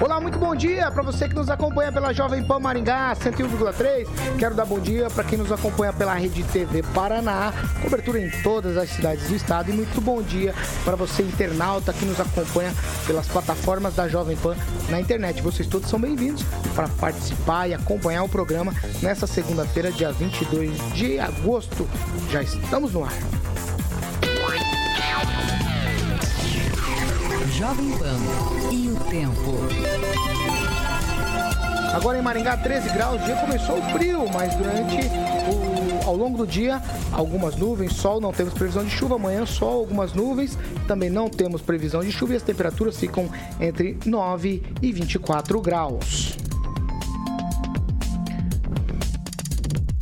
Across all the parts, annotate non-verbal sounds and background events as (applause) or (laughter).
Olá, muito bom dia para você que nos acompanha pela Jovem Pan Maringá 101,3. Quero dar bom dia para quem nos acompanha pela Rede TV Paraná, cobertura em todas as cidades do estado e muito bom dia para você internauta que nos acompanha pelas plataformas da Jovem Pan na internet. Vocês todos são bem-vindos para participar e acompanhar o programa nessa segunda-feira, dia 22 de agosto. Já estamos no ar. Jovem Pan e o tempo. Agora em Maringá, 13 graus, o dia começou frio, mas durante o, ao longo do dia, algumas nuvens, sol, não temos previsão de chuva. Amanhã, sol, algumas nuvens, também não temos previsão de chuva e as temperaturas ficam entre 9 e 24 graus.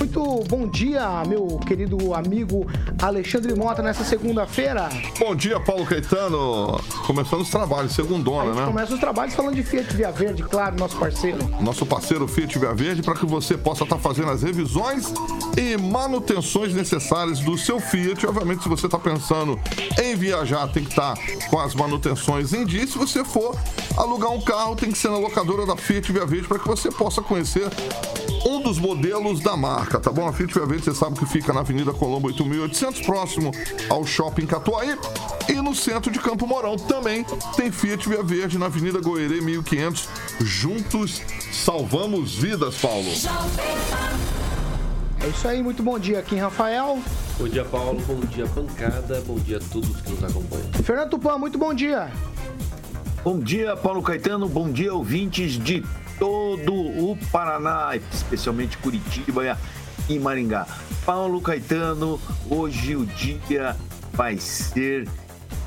Muito bom dia, meu querido amigo Alexandre Mota, nessa segunda-feira. Bom dia, Paulo Caetano. Começando os trabalhos, segundona, né? Começa os trabalhos falando de Fiat Via Verde, claro, nosso parceiro. Nosso parceiro Fiat Via Verde, para que você possa estar fazendo as revisões e manutenções necessárias do seu Fiat. Obviamente, se você está pensando em viajar, tem que estar com as manutenções em dia. Se você for alugar um carro, tem que ser na locadora da Fiat Via Verde para que você possa conhecer um dos modelos da marca, tá bom? A Fiat Via Verde, você sabe que fica na Avenida Colombo 8800, próximo ao Shopping Catuaí. E no centro de Campo Mourão também tem Fiat Via Verde na Avenida Goerê 1500. Juntos salvamos vidas, Paulo. É isso aí, muito bom dia aqui, Rafael. Bom dia, Paulo. Bom dia, bancada. Bom dia a todos que nos acompanham. Fernando Tupan, muito bom dia. Bom dia, Paulo Caetano. Bom dia, ouvintes de todo o Paraná, especialmente Curitiba e Maringá. Paulo Caetano, hoje o dia vai ser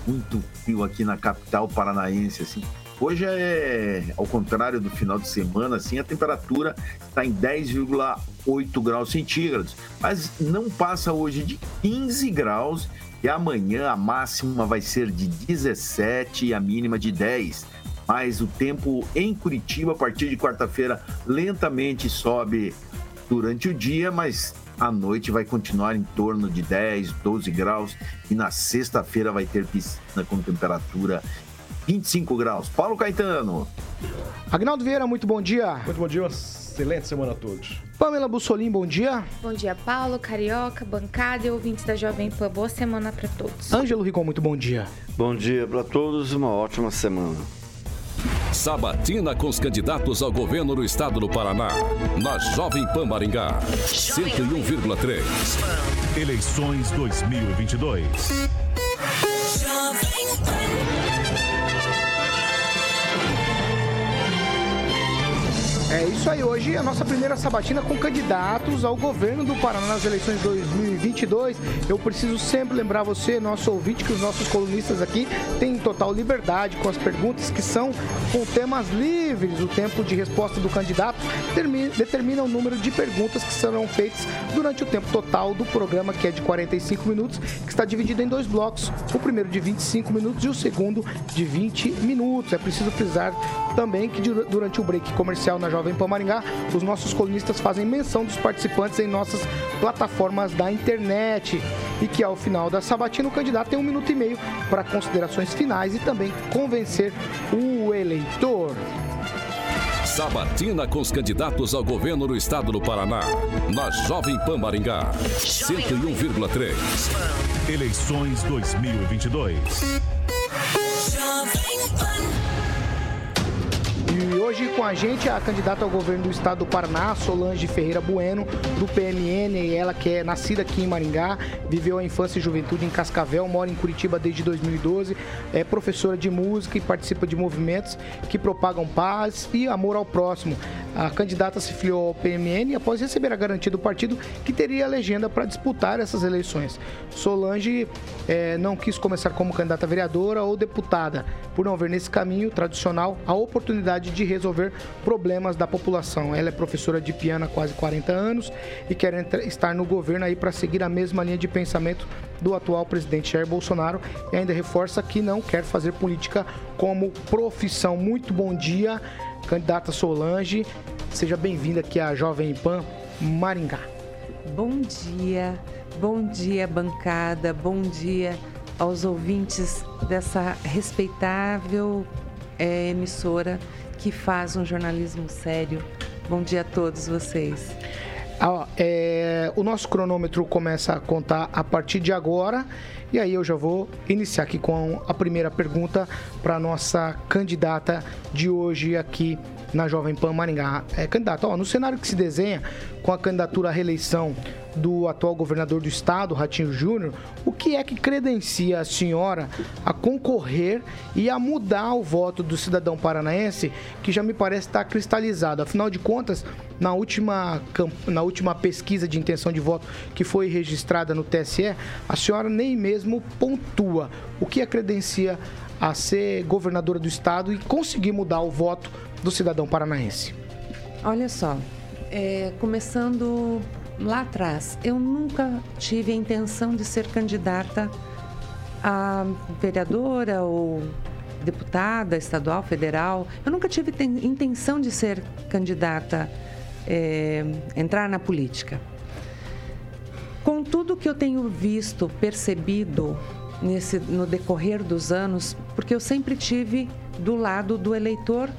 muito frio aqui na capital paranaense, assim. Hoje é, ao contrário do final de semana, assim, a temperatura está em 10,8 graus centígrados, mas não passa hoje de 15 graus e amanhã a máxima vai ser de 17 e a mínima de 10. Mas o tempo em Curitiba, a partir de quarta-feira, lentamente sobe durante o dia, mas à noite vai continuar em torno de 10, 12 graus e na sexta-feira vai ter piscina com temperatura 25 graus. Paulo Caetano. Agnaldo Vieira, muito bom dia. Muito bom dia, uma excelente semana a todos. Pamela Bussolim, bom dia. Bom dia, Paulo, Carioca, bancada e ouvintes da Jovem Pan. Boa semana para todos. Ângelo Rigon, muito bom dia. Bom dia para todos uma ótima semana. Sabatina com os candidatos ao governo do estado do Paraná. Na Jovem Pan Maringá. 101,3. Eleições 2022. Jovem Pan. É isso aí, hoje a nossa primeira sabatina com candidatos ao governo do Paraná nas eleições 2022. Eu preciso sempre lembrar você, nosso ouvinte, que os nossos colunistas aqui têm total liberdade com as perguntas que são com temas livres. O tempo de resposta do candidato determina o número de perguntas que serão feitas durante o tempo total do programa, que é de 45 minutos, que está dividido em dois blocos. O primeiro de 25 minutos e o segundo de 20 minutos. É preciso frisar também que durante o break comercial na Jovem Pan Maringá, os nossos colunistas fazem menção dos participantes em nossas plataformas da internet e que ao final da sabatina o candidato tem um minuto e meio para considerações finais e também convencer o eleitor. Sabatina com os candidatos ao governo do estado do Paraná. Na Jovem Pan Maringá. 101,3. Eleições 2022. Jovem Pan. E hoje com a gente a candidata ao governo do estado do Paraná, Solange Ferreira Bueno, do PMN, ela que é nascida aqui em Maringá, viveu a infância e juventude em Cascavel, mora em Curitiba desde 2012, é professora de música e participa de movimentos que propagam paz e amor ao próximo. A candidata se filiou ao PMN após receber a garantia do partido que teria a legenda para disputar essas eleições. Solange é, não quis começar como candidata vereadora ou deputada, por não ver nesse caminho tradicional a oportunidade de resolver problemas da população. Ela é professora de piano há quase 40 anos e quer estar no governo aí para seguir a mesma linha de pensamento do atual presidente Jair Bolsonaro e ainda reforça que não quer fazer política como profissão. Muito bom dia, candidata Solange. Seja bem-vinda aqui à Jovem Pan Maringá. Bom dia, bom dia, bancada, bom dia aos ouvintes dessa respeitável eh, emissora que faz um jornalismo sério. Bom dia a todos vocês. Ah, é, o nosso cronômetro começa a contar a partir de agora. E aí eu já vou iniciar aqui com a primeira pergunta para nossa candidata de hoje aqui na Jovem Pan Maringá. É, candidata, ó, no cenário que se desenha com a candidatura à reeleição do atual governador do estado, Ratinho Júnior, o que é que credencia a senhora a concorrer e a mudar o voto do cidadão paranaense, que já me parece estar cristalizado. Afinal de contas, na última, na última pesquisa de intenção de voto que foi registrada no TSE, a senhora nem mesmo pontua o que a credencia a ser governadora do estado e conseguir mudar o voto do cidadão paranaense. Olha só, é, começando lá atrás, eu nunca tive a intenção de ser candidata a vereadora ou deputada estadual, federal. Eu nunca tive ten- intenção de ser candidata, é, entrar na política. Com tudo que eu tenho visto, percebido nesse, no decorrer dos anos, porque eu sempre tive do lado do eleitor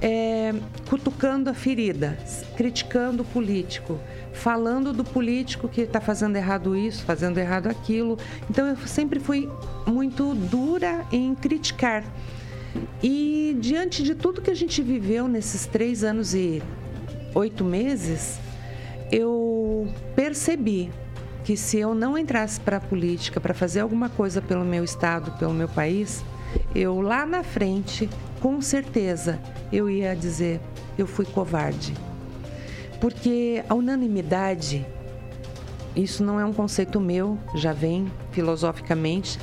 é, cutucando a ferida, criticando o político, falando do político que está fazendo errado isso, fazendo errado aquilo. Então eu sempre fui muito dura em criticar. E diante de tudo que a gente viveu nesses três anos e oito meses, eu percebi que se eu não entrasse para a política para fazer alguma coisa pelo meu estado, pelo meu país, eu lá na frente, com certeza, eu ia dizer, eu fui covarde. Porque a unanimidade, isso não é um conceito meu, já vem filosoficamente,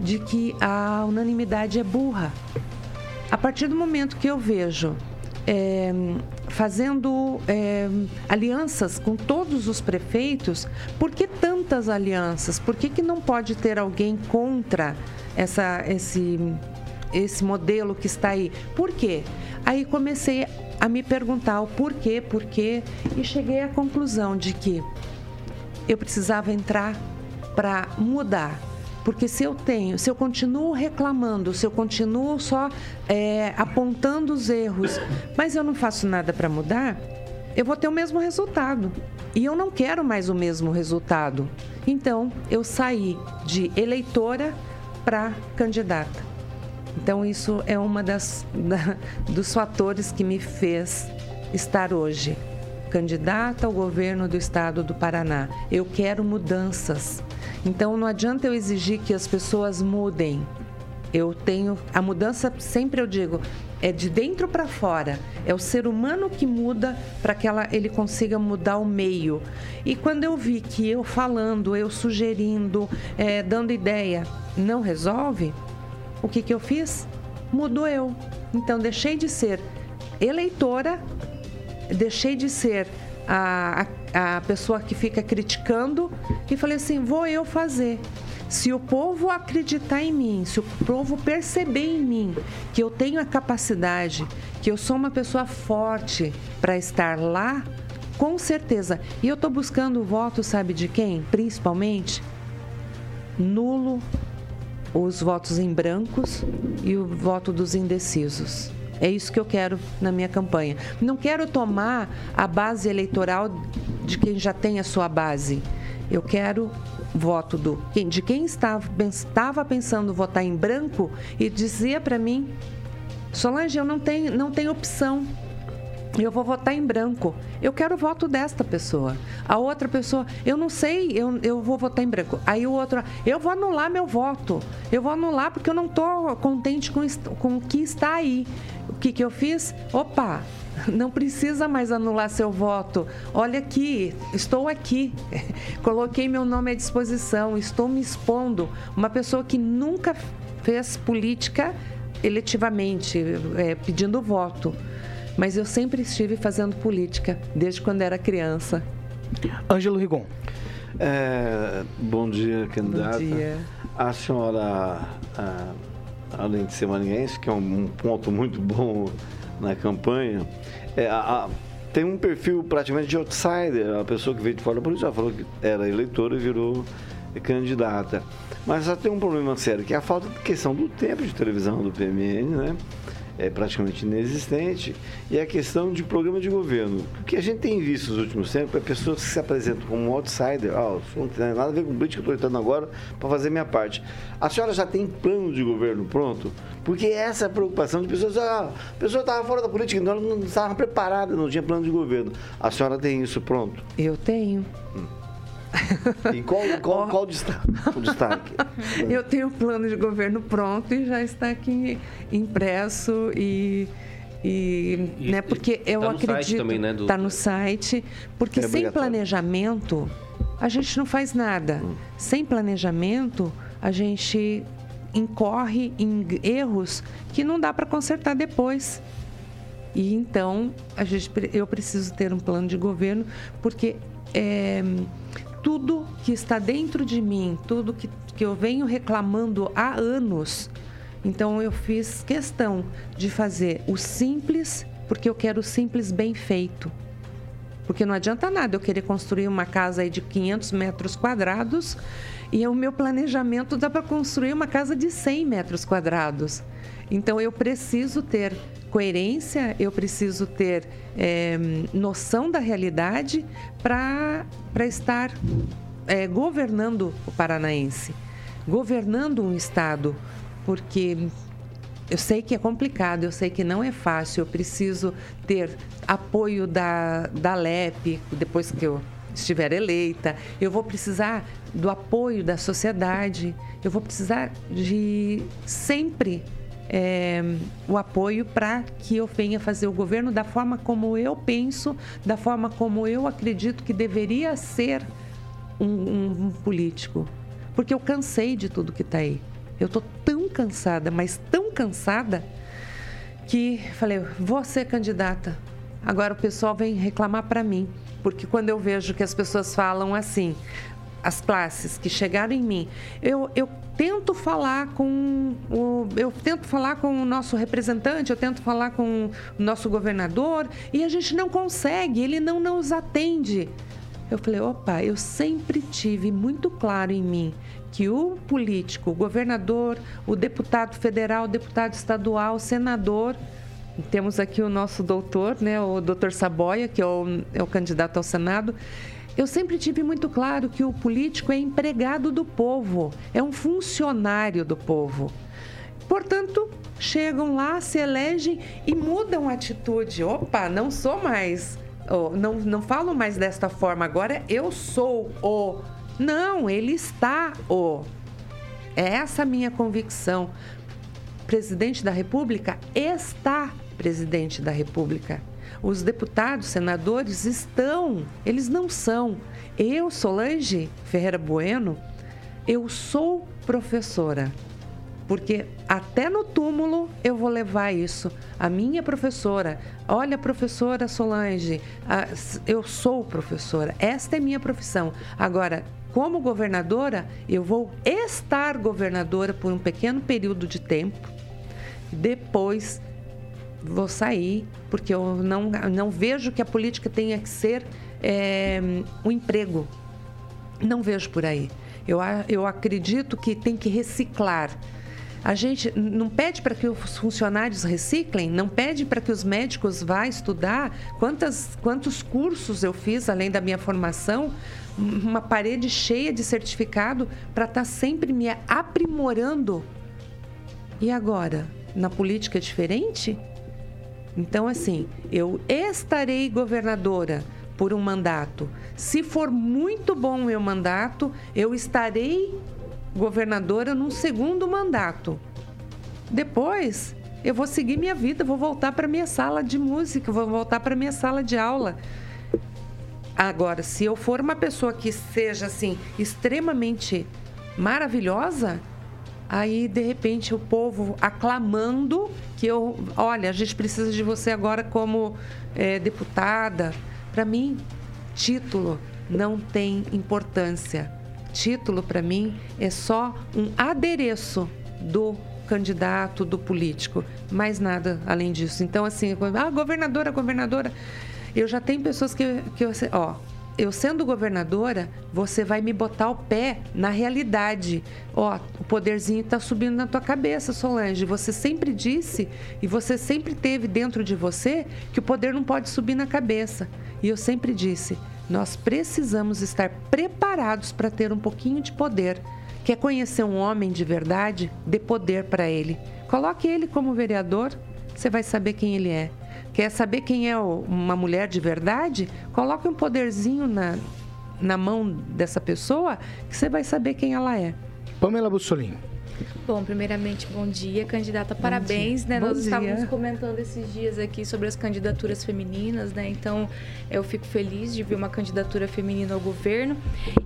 de que a unanimidade é burra. A partir do momento que eu vejo é, fazendo é, alianças com todos os prefeitos, por que tantas alianças? Por que, que não pode ter alguém contra essa, esse, esse modelo que está aí? Por quê? Aí comecei a me perguntar o porquê, porquê, e cheguei à conclusão de que eu precisava entrar para mudar. Porque se eu tenho, se eu continuo reclamando, se eu continuo só é, apontando os erros, mas eu não faço nada para mudar, eu vou ter o mesmo resultado. E eu não quero mais o mesmo resultado. Então, eu saí de eleitora para candidata. Então, isso é das da, dos fatores que me fez estar hoje candidata ao governo do estado do Paraná. Eu quero mudanças. Então não adianta eu exigir que as pessoas mudem. Eu tenho a mudança, sempre eu digo, é de dentro para fora. É o ser humano que muda para que ela, ele consiga mudar o meio. E quando eu vi que eu falando, eu sugerindo, é, dando ideia, não resolve, o que, que eu fiz? Mudou eu. Então deixei de ser eleitora deixei de ser a, a, a, pessoa que fica criticando e falei assim: vou eu fazer. Se o povo acreditar em mim, se o povo perceber em mim que eu tenho a capacidade, que eu sou uma pessoa forte para estar lá, com certeza. E eu estou buscando o voto, sabe de quem? Principalmente nulo, os votos em brancos e o voto dos indecisos. É isso que eu quero na minha campanha. Não quero tomar a base eleitoral de quem já tem a sua base. Eu quero voto do de quem estava, estava pensando votar em branco e dizia para mim, Solange, eu não tenho, não tenho opção. Eu vou votar em branco. Eu quero o voto desta pessoa. A outra pessoa, eu não sei, eu, eu vou votar em branco. Aí o outro, eu vou anular meu voto. Eu vou anular porque eu não estou contente com, com o que está aí. O que, que eu fiz? Opa, não precisa mais anular seu voto. Olha aqui, estou aqui. (laughs) Coloquei meu nome à disposição, estou me expondo. Uma pessoa que nunca fez política eletivamente, é, pedindo voto. Mas eu sempre estive fazendo política, desde quando era criança. Ângelo Rigon. É, bom dia, candidata. Bom dia. A senhora, ah, além de ser marinhense, que é um, um ponto muito bom na campanha, é, a- a- tem um perfil praticamente de outsider. A pessoa que veio de fora da política falou que era eleitora e virou candidata. Mas já tem um problema sério, que é a falta de questão do tempo de televisão do PMN, né? É praticamente inexistente. E a questão de programa de governo. O que a gente tem visto nos últimos tempos é pessoas que se apresentam como um outsider. Ah, não tem nada a ver com política, eu estou entrando agora para fazer minha parte. A senhora já tem plano de governo pronto? Porque essa é a preocupação de pessoas. Ah, a pessoa estava fora da política, então ela não estava preparada, não tinha plano de governo. A senhora tem isso pronto? Eu tenho. (laughs) E qual, qual, qual o destaque? O (laughs) destaque? Eu tenho o plano de governo pronto e já está aqui impresso e. E, E- né, porque eu tá no site acredito também, né, do- tá no site porque É sem planejamento a gente não faz nada Hum. sem planejamento a gente incorre em erros que não dá para consertar depois e então a gente, eu preciso ter um plano de governo porque é, tudo que está dentro de mim, tudo que, que eu venho reclamando há anos, então eu fiz questão de fazer o simples, porque eu quero o simples bem feito. Porque não adianta nada eu querer construir uma casa aí de 500 metros quadrados e o meu planejamento dá para construir uma casa de 100 metros quadrados. Então eu preciso ter coerência, eu preciso ter eh, noção da realidade para estar eh, governando o paranaense, governando um estado, porque eu sei que é complicado, eu sei que não é fácil, eu preciso ter apoio da, da LEP depois que eu estiver eleita, eu vou precisar do apoio da sociedade, eu vou precisar de sempre é, o apoio para que eu venha fazer o governo da forma como eu penso, da forma como eu acredito que deveria ser um, um- um político. Porque eu cansei de tudo que está aí. Eu tô tão cansada, mas tão cansada, que falei, vou ser candidata. Agora o pessoal vem reclamar para mim. Porque quando eu vejo que as pessoas falam assim, as classes que chegaram em mim, eu, eu tento falar com o, eu tento falar com o nosso representante, eu tento falar com o nosso governador e a gente não consegue, ele não nos atende. Eu falei, opa, eu sempre tive muito claro em mim que o político, o governador, o deputado federal, o deputado estadual, o senador, temos aqui o nosso doutor, né, o doutor Saboia, que é o, é o candidato ao Senado. Eu sempre tive muito claro que o político é empregado do povo, é um funcionário do povo. Portanto, chegam lá, se elegem e mudam a atitude. Opa, não sou mais, não, não falo mais desta forma, agora eu sou o. Não, ele está o. É essa minha convicção. Presidente da República está presidente da República. Os deputados, senadores estão, eles não são. Eu, Solange Ferreira Bueno, eu sou professora. Porque até no túmulo eu vou levar isso. A minha professora, olha, professora Solange, eu sou professora, esta é minha profissão. Agora, como governadora, eu vou estar governadora por um pequeno período de tempo. Depois vou sair, porque eu não, não vejo que a política tenha que ser é, um emprego. Não vejo por aí. Eu, eu acredito que tem que reciclar. A gente não pede para que os funcionários reciclem, não pede para que os médicos vá estudar. Quantas, quantos cursos eu fiz além da minha formação? Uma parede cheia de certificado para estar sempre me aprimorando. E agora? Na política é diferente? Então, assim, eu estarei governadora por um mandato. Se for muito bom o meu mandato, eu estarei governadora num segundo mandato. Depois, eu vou seguir minha vida, vou voltar para minha sala de música, vou voltar para minha sala de aula. Agora, se eu for uma pessoa que seja assim extremamente maravilhosa, Aí, de repente, o povo aclamando que eu, olha, a gente precisa de você agora como é, deputada. Para mim, título não tem importância. Título, para mim, é só um adereço do candidato, do político, mais nada além disso. Então, assim, ah, governadora, governadora. Eu já tenho pessoas que, que eu, ó, eu sendo governadora, você vai me botar o pé na realidade. Ó, o poderzinho está subindo na tua cabeça, Solange. Você sempre disse e você sempre teve dentro de você que o poder não pode subir na cabeça. E eu sempre disse, nós precisamos estar preparados para ter um pouquinho de poder. Quer conhecer um homem de verdade? Dê poder para ele. Coloque ele como vereador, você vai saber quem ele é. Quer saber quem é uma mulher de verdade? Coloque um poderzinho na, na mão dessa pessoa que você vai saber quem ela é. Pamela Bussolini. Bom, primeiramente, bom dia, candidata. Parabéns, dia. né? Bom Nós dia. estávamos comentando esses dias aqui sobre as candidaturas femininas, né? Então, eu fico feliz de ver uma candidatura feminina ao governo.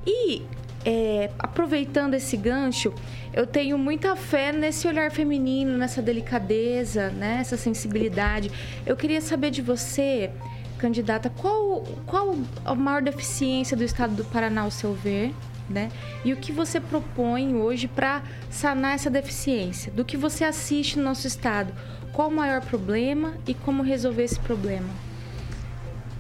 E é, aproveitando esse gancho, eu tenho muita fé nesse olhar feminino, nessa delicadeza, né? Essa sensibilidade. Eu queria saber de você, candidata, qual, qual a maior deficiência do estado do Paraná, ao seu ver? Né? E o que você propõe hoje para sanar essa deficiência? Do que você assiste no nosso estado? Qual o maior problema e como resolver esse problema?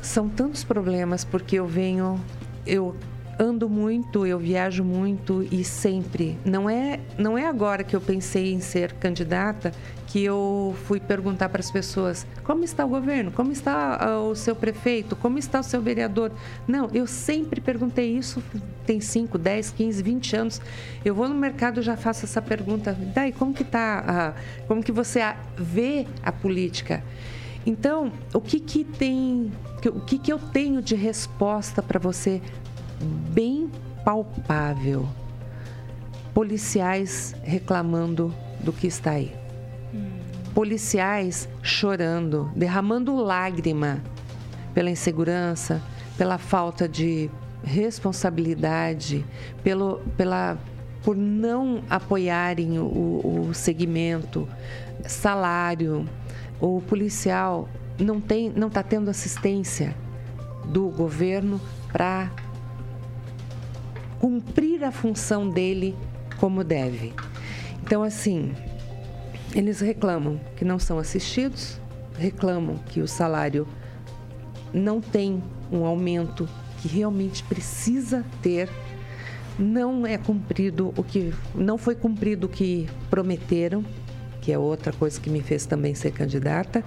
São tantos problemas porque eu venho, eu ando muito, eu viajo muito e sempre. Não é, não é agora que eu pensei em ser candidata que eu fui perguntar para as pessoas como está o governo, como está ah, o seu prefeito, como está o seu vereador. Não, eu sempre perguntei isso, tem 5, 10, 15, 20 anos. Eu vou no mercado já faço essa pergunta. Daí, como que tá, como que você vê a política? Então, o que que tem, o que que eu tenho de resposta para você bem palpável. Policiais reclamando do que está aí. Policiais chorando, derramando lágrima pela insegurança, pela falta de responsabilidade, pelo, pela, por não apoiarem o, o segmento, salário. O policial não tem, não está tendo assistência do governo para cumprir a função dele como deve. Então, assim, eles reclamam que não são assistidos, reclamam que o salário não tem um aumento que realmente precisa ter, não é cumprido o que não foi cumprido o que prometeram, que é outra coisa que me fez também ser candidata.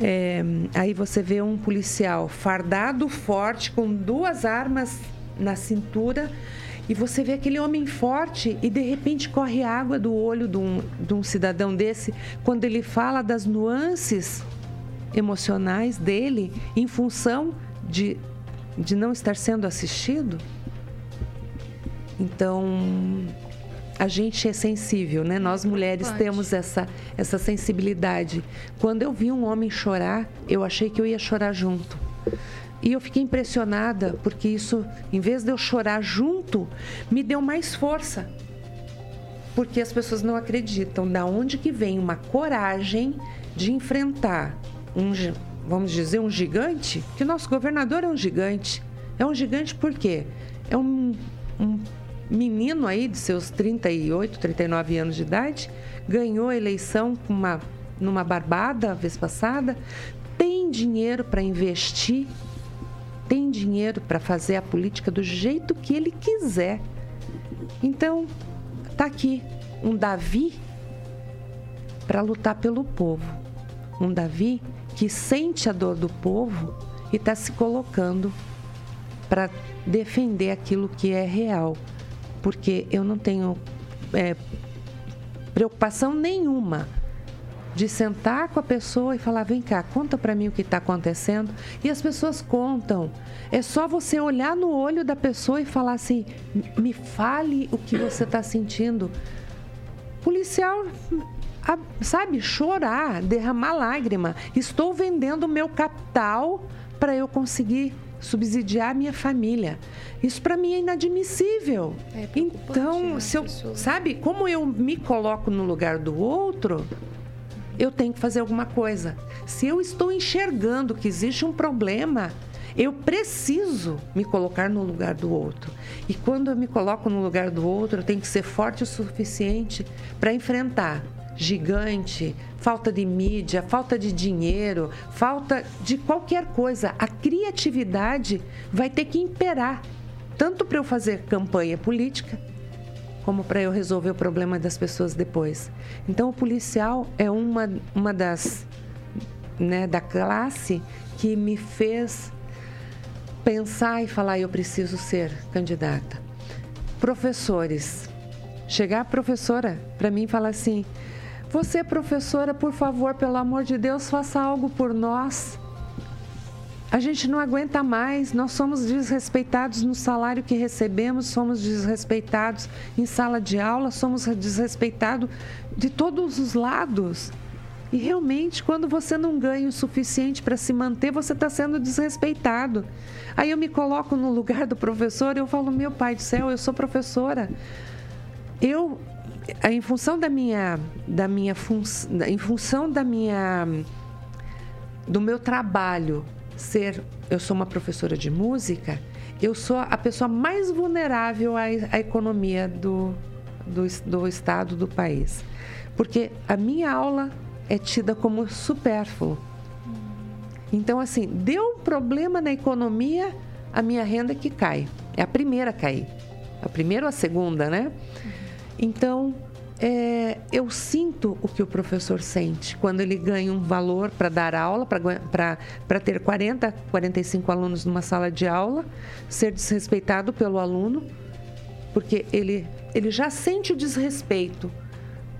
É, aí você vê um policial fardado, forte, com duas armas na cintura e você vê aquele homem forte e de repente corre água do olho de um, de um cidadão desse quando ele fala das nuances emocionais dele em função de, de não estar sendo assistido. Então, a gente é sensível, né? Nós mulheres Pode. temos essa, essa sensibilidade. Quando eu vi um homem chorar, eu achei que eu ia chorar junto. E eu fiquei impressionada, porque isso, em vez de eu chorar junto, me deu mais força. Porque as pessoas não acreditam da onde que vem uma coragem de enfrentar um, vamos dizer, um gigante, que o nosso governador é um gigante. É um gigante por quê? É um, um menino aí de seus 38, 39 anos de idade, ganhou a eleição uma, numa barbada a vez passada, tem dinheiro para investir tem dinheiro para fazer a política do jeito que ele quiser. Então, tá aqui um Davi para lutar pelo povo. Um Davi que sente a dor do povo e está se colocando para defender aquilo que é real. Porque eu não tenho é, preocupação nenhuma de sentar com a pessoa e falar: vem cá, conta para mim o que está acontecendo. E as pessoas contam. É só você olhar no olho da pessoa e falar assim: me fale o que você está sentindo. Policial, sabe, chorar, derramar lágrima. Estou vendendo meu capital para eu conseguir subsidiar a minha família. Isso para mim é inadmissível. É então, né, se eu, pessoa? sabe, como eu me coloco no lugar do outro, eu tenho que fazer alguma coisa. Se eu estou enxergando que existe um problema, eu preciso me colocar no lugar do outro. E quando eu me coloco no lugar do outro, eu tenho que ser forte o suficiente para enfrentar gigante, falta de mídia, falta de dinheiro, falta de qualquer coisa. A criatividade vai ter que imperar, tanto para eu fazer campanha política, como para eu resolver o problema das pessoas depois. Então, o policial é uma, uma das né, da classe que me fez pensar e falar: eu preciso ser candidata. Professores, chegar a professora para mim e falar assim: você, professora, por favor, pelo amor de Deus, faça algo por nós. A gente não aguenta mais, nós somos desrespeitados no salário que recebemos, somos desrespeitados em sala de aula, somos desrespeitados de todos os lados. E realmente, quando você não ganha o suficiente para se manter, você está sendo desrespeitado. Aí eu me coloco no lugar do professor e eu falo: meu pai do céu, eu sou professora. Eu, em função da minha, da minha fun, em função da minha, do meu trabalho ser, eu sou uma professora de música, eu sou a pessoa mais vulnerável à, à economia do, do, do estado, do país. Porque a minha aula é tida como supérfluo. Então, assim, deu um problema na economia, a minha renda que cai. É a primeira a cair. A primeira ou a segunda, né? Então, é, eu sinto o que o professor sente quando ele ganha um valor para dar aula, para ter 40, 45 alunos numa sala de aula, ser desrespeitado pelo aluno, porque ele, ele já sente o desrespeito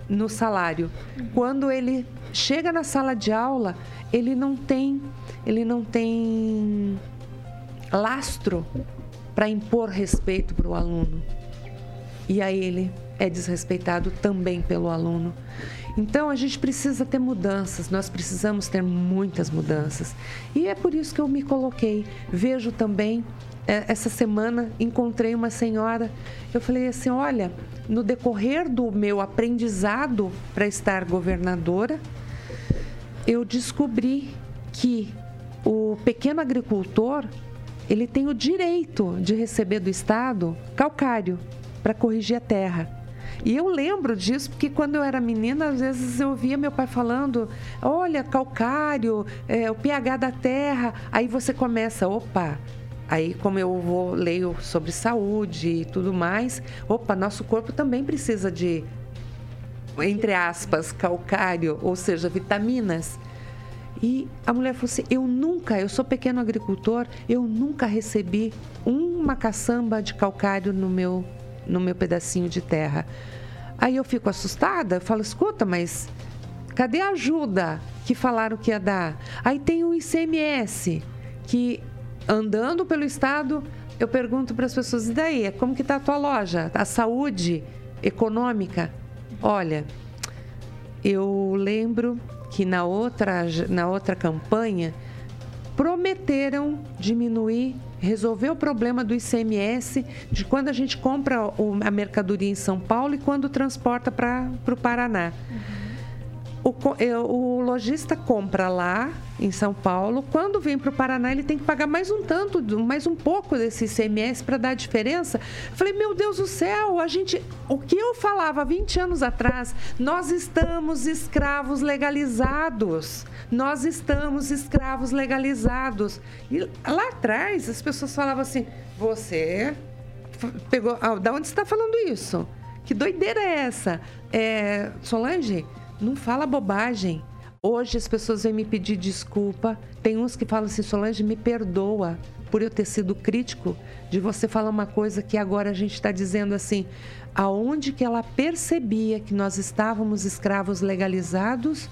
no salário. Quando ele chega na sala de aula, ele não tem, ele não tem lastro para impor respeito para o aluno. E aí ele é desrespeitado também pelo aluno. Então a gente precisa ter mudanças, nós precisamos ter muitas mudanças. E é por isso que eu me coloquei. Vejo também, eh, essa semana, encontrei uma senhora, eu falei assim: olha, no decorrer do meu aprendizado para estar governadora, eu descobri que o pequeno agricultor ele tem o direito de receber do Estado calcário para corrigir a terra. E eu lembro disso porque quando eu era menina, às vezes eu ouvia meu pai falando: olha, calcário, é, o pH da terra. Aí você começa, opa. Aí, como eu vou leio sobre saúde e tudo mais, opa, nosso corpo também precisa de, entre aspas, calcário, ou seja, vitaminas. E a mulher falou assim: Eu nunca, eu sou pequeno agricultor, eu nunca recebi uma caçamba de calcário no meu, no meu pedacinho de terra. Aí eu fico assustada, eu falo: Escuta, mas cadê a ajuda que falaram que ia dar? Aí tem o ICMS, que andando pelo estado, eu pergunto para as pessoas: E daí? Como que está a tua loja? A saúde econômica? Olha, eu lembro que na outra, na outra campanha prometeram diminuir, resolver o problema do ICMS de quando a gente compra a mercadoria em São Paulo e quando transporta para o Paraná. O, co- é, o lojista compra lá em São Paulo, quando vem para o Paraná ele tem que pagar mais um tanto, mais um pouco desse ICMS para dar a diferença. Eu Falei, meu Deus do céu, a gente, o que eu falava 20 anos atrás, nós estamos escravos legalizados. Nós estamos escravos legalizados. E lá atrás as pessoas falavam assim: você pegou, ah, da onde você está falando isso? Que doideira é essa? É, Solange, não fala bobagem. Hoje as pessoas vêm me pedir desculpa. Tem uns que falam assim, Solange, me perdoa por eu ter sido crítico de você falar uma coisa que agora a gente está dizendo assim, aonde que ela percebia que nós estávamos escravos legalizados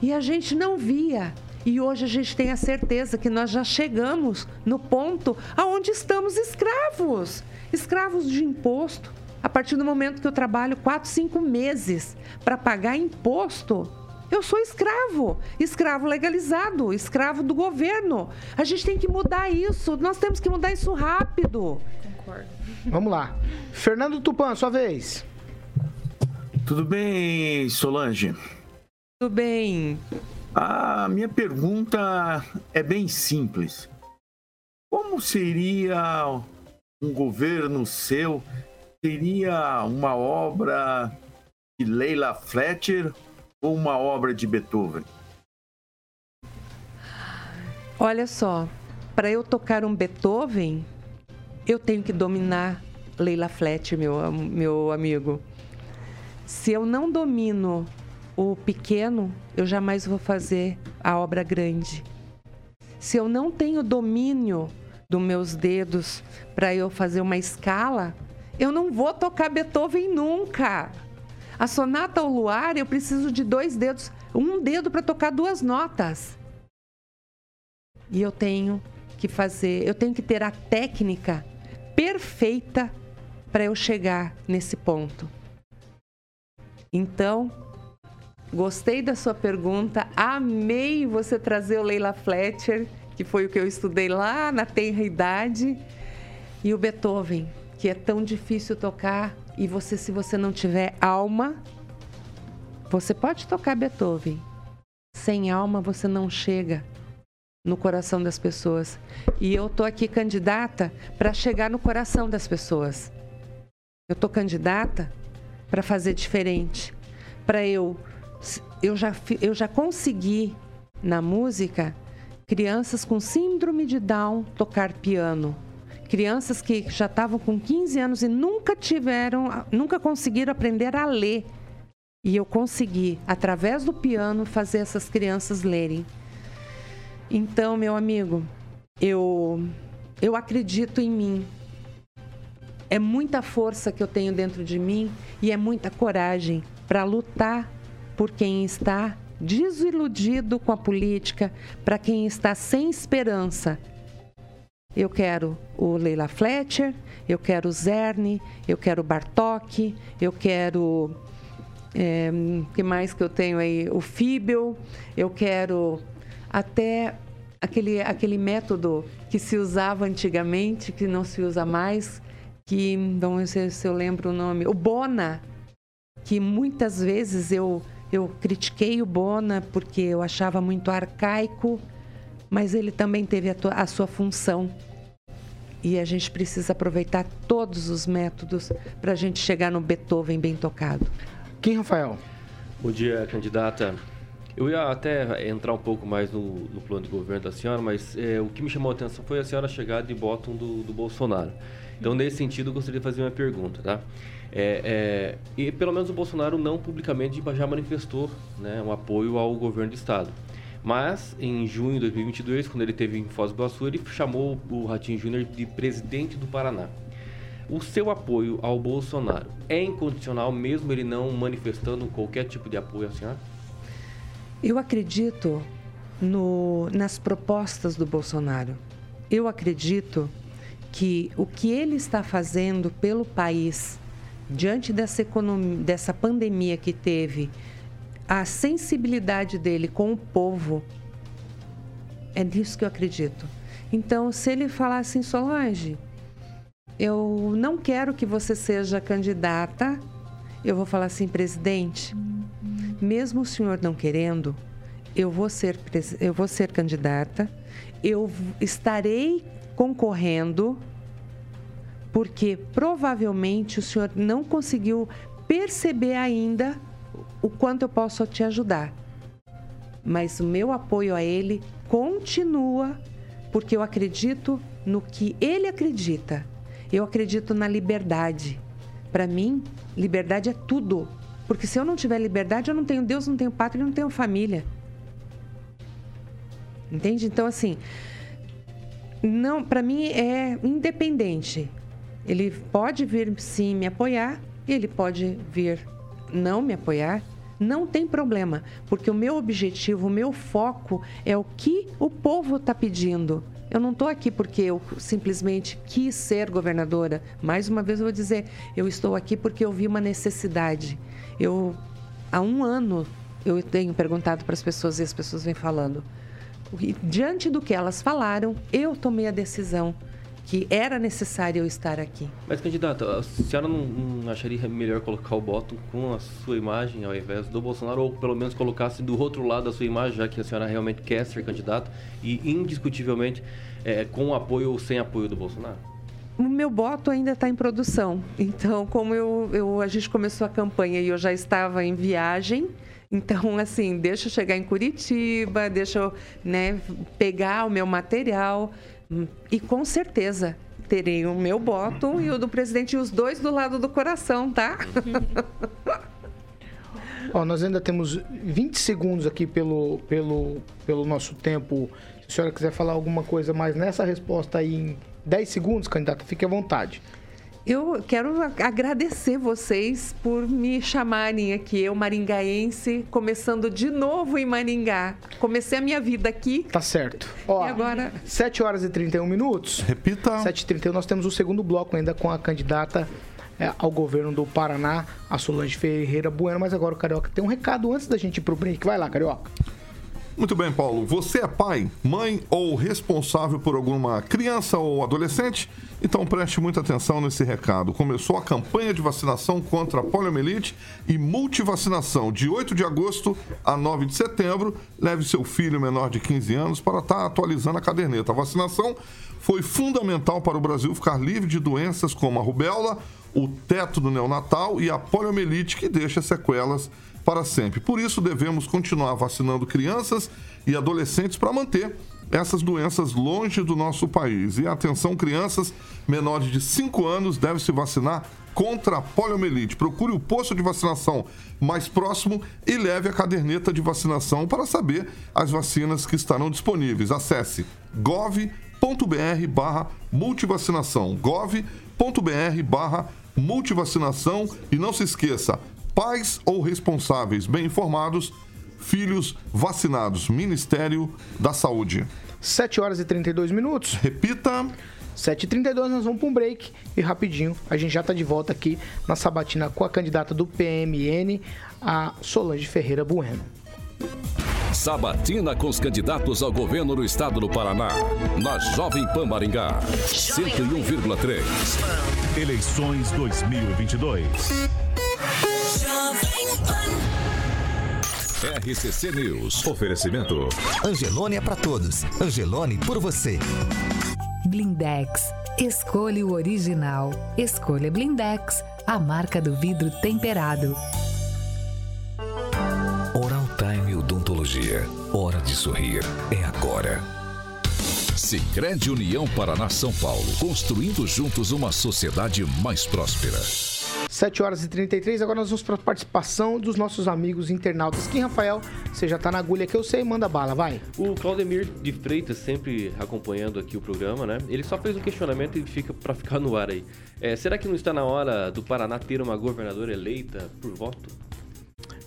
e a gente não via. E hoje a gente tem a certeza que nós já chegamos no ponto aonde estamos escravos, escravos de imposto. A partir do momento que eu trabalho quatro, cinco meses para pagar imposto, Eu sou escravo, escravo legalizado, escravo do governo. A gente tem que mudar isso. Nós temos que mudar isso rápido. Concordo. Vamos lá. Fernando Tupan, sua vez. Tudo bem, Solange? Tudo bem. A minha pergunta é bem simples. Como seria um governo seu? Seria uma obra de Leila Fletcher ou uma obra de Beethoven? Olha só, para eu tocar um Beethoven, eu tenho que dominar Leila Fletcher, meu, meu amigo. Se eu não domino o pequeno, eu jamais vou fazer a obra grande. Se eu não tenho domínio dos meus dedos para eu fazer uma escala, eu não vou tocar Beethoven nunca. A sonata ao luar, eu preciso de dois dedos, um dedo para tocar duas notas. E eu tenho que fazer, eu tenho que ter a técnica perfeita para eu chegar nesse ponto. Então, gostei da sua pergunta, amei você trazer o Leila Fletcher, que foi o que eu estudei lá na tenra idade, e o Beethoven, que é tão difícil tocar e você se você não tiver alma, você pode tocar Beethoven. Sem alma você não chega no coração das pessoas. E eu tô aqui candidata para chegar no coração das pessoas. Eu tô candidata para fazer diferente, para eu eu já eu já consegui na música crianças com síndrome de Down tocar piano. Crianças que já estavam com 15 anos e nunca tiveram, nunca conseguiram aprender a ler. E eu consegui, através do piano, fazer essas crianças lerem. Então, meu amigo, eu eu acredito em mim. É muita força que eu tenho dentro de mim e é muita coragem para lutar por quem está desiludido com a política, para quem está sem esperança. Eu quero o Leila Fletcher, eu quero o Zerne, eu quero o Bartok, eu quero. É, que mais que eu tenho aí? O Fibel, eu quero até aquele, aquele método que se usava antigamente, que não se usa mais, que vamos ver se eu lembro o nome. O Bona, que muitas vezes eu, eu critiquei o Bona porque eu achava muito arcaico, mas ele também teve a, a sua função. E a gente precisa aproveitar todos os métodos para a gente chegar no Beethoven bem tocado. Quem, Rafael? Bom dia, candidata. Eu ia até entrar um pouco mais no, no plano de governo da senhora, mas é, o que me chamou a atenção foi a senhora chegar de bottom do, do Bolsonaro. Então, nesse sentido, eu gostaria de fazer uma pergunta, tá? É, é, e pelo menos o Bolsonaro não publicamente já manifestou né, um apoio ao governo do Estado. Mas, em junho de 2022, quando ele teve em Foz do Iguaçu, ele chamou o Ratinho Júnior de presidente do Paraná. O seu apoio ao Bolsonaro é incondicional, mesmo ele não manifestando qualquer tipo de apoio à senhora? Eu acredito no- nas propostas do Bolsonaro. Eu acredito que o que ele está fazendo pelo país, diante dessa, economia, dessa pandemia que teve, a sensibilidade dele com o povo, é nisso que eu acredito. Então, se ele falar assim, Solange, eu não quero que você seja candidata, eu vou falar assim, presidente, mesmo o senhor não querendo, eu vou ser, eu vou ser candidata, eu estarei concorrendo, porque provavelmente o senhor não conseguiu perceber ainda o quanto eu posso te ajudar. Mas o meu apoio a ele continua, porque eu acredito no que ele acredita. Eu acredito na liberdade. Para mim, liberdade é tudo. Porque se eu não tiver liberdade, eu não tenho Deus, não tenho pátria, não tenho família. Entende? Então, assim, não, para mim é independente. Ele pode vir sim me apoiar, ele pode vir não me apoiar, não tem problema, porque o meu objetivo, o meu foco é o que o povo está pedindo. Eu não estou aqui porque eu simplesmente quis ser governadora. Mais uma vez eu vou dizer, eu estou aqui porque eu vi uma necessidade. Eu há um ano eu tenho perguntado para as pessoas e as pessoas vêm falando. E, diante do que elas falaram, eu tomei a decisão que era necessário eu estar aqui. Mas, candidata, a senhora não, não acharia melhor colocar o voto com a sua imagem ao invés do Bolsonaro? Ou pelo menos colocasse do outro lado da sua imagem, já que a senhora realmente quer ser candidata e indiscutivelmente é, com apoio ou sem apoio do Bolsonaro? O meu voto ainda está em produção. Então, como eu, eu, a gente começou a campanha e eu já estava em viagem, então, assim, deixa eu chegar em Curitiba, deixa eu né, pegar o meu material. E com certeza terei o meu voto e o do presidente, e os dois do lado do coração, tá? Ó, nós ainda temos 20 segundos aqui pelo, pelo, pelo nosso tempo. Se a senhora quiser falar alguma coisa mais nessa resposta aí em 10 segundos, candidata, fique à vontade. Eu quero a- agradecer vocês por me chamarem aqui, eu maringaense, começando de novo em Maringá. Comecei a minha vida aqui. Tá certo. Ó, E agora 7 horas e 31 minutos. Repita. 7h31, nós temos o segundo bloco ainda com a candidata é, ao governo do Paraná, a Solange Ferreira Bueno. Mas agora o Carioca tem um recado antes da gente ir pro break. Vai lá, Carioca. Muito bem, Paulo. Você é pai, mãe ou responsável por alguma criança ou adolescente? Então preste muita atenção nesse recado. Começou a campanha de vacinação contra a poliomielite e multivacinação de 8 de agosto a 9 de setembro. Leve seu filho menor de 15 anos para estar atualizando a caderneta. A vacinação foi fundamental para o Brasil ficar livre de doenças como a rubéola, o teto do neonatal e a poliomielite que deixa sequelas para sempre. Por isso, devemos continuar vacinando crianças e adolescentes para manter essas doenças longe do nosso país. E atenção, crianças menores de 5 anos devem se vacinar contra a poliomielite. Procure o posto de vacinação mais próximo e leve a caderneta de vacinação para saber as vacinas que estarão disponíveis. Acesse gov.br barra multivacinação gov.br barra multivacinação e não se esqueça, pais ou responsáveis bem informados, filhos vacinados. Ministério da Saúde. 7 horas e 32 minutos. Repita. 7h32, nós vamos para um break e rapidinho a gente já está de volta aqui na Sabatina com a candidata do PMN, a Solange Ferreira Bueno. Sabatina com os candidatos ao governo do estado do Paraná. Na Jovem Pan Maringá. 101,3. Eleições 2022. RCC News. Oferecimento. Angelone é pra todos. Angelone por você. Blindex. Escolha o original. Escolha Blindex, a marca do vidro temperado. Oral Time Odontologia. Hora de sorrir. É agora. Sicredi União Paraná São Paulo. Construindo juntos uma sociedade mais próspera. 7 horas e 33, agora nós vamos para a participação dos nossos amigos internautas. Quem, Rafael, você já tá na agulha que eu sei, manda bala, vai. O Claudemir de Freitas, sempre acompanhando aqui o programa, né? Ele só fez um questionamento e fica para ficar no ar aí. É, será que não está na hora do Paraná ter uma governadora eleita por voto?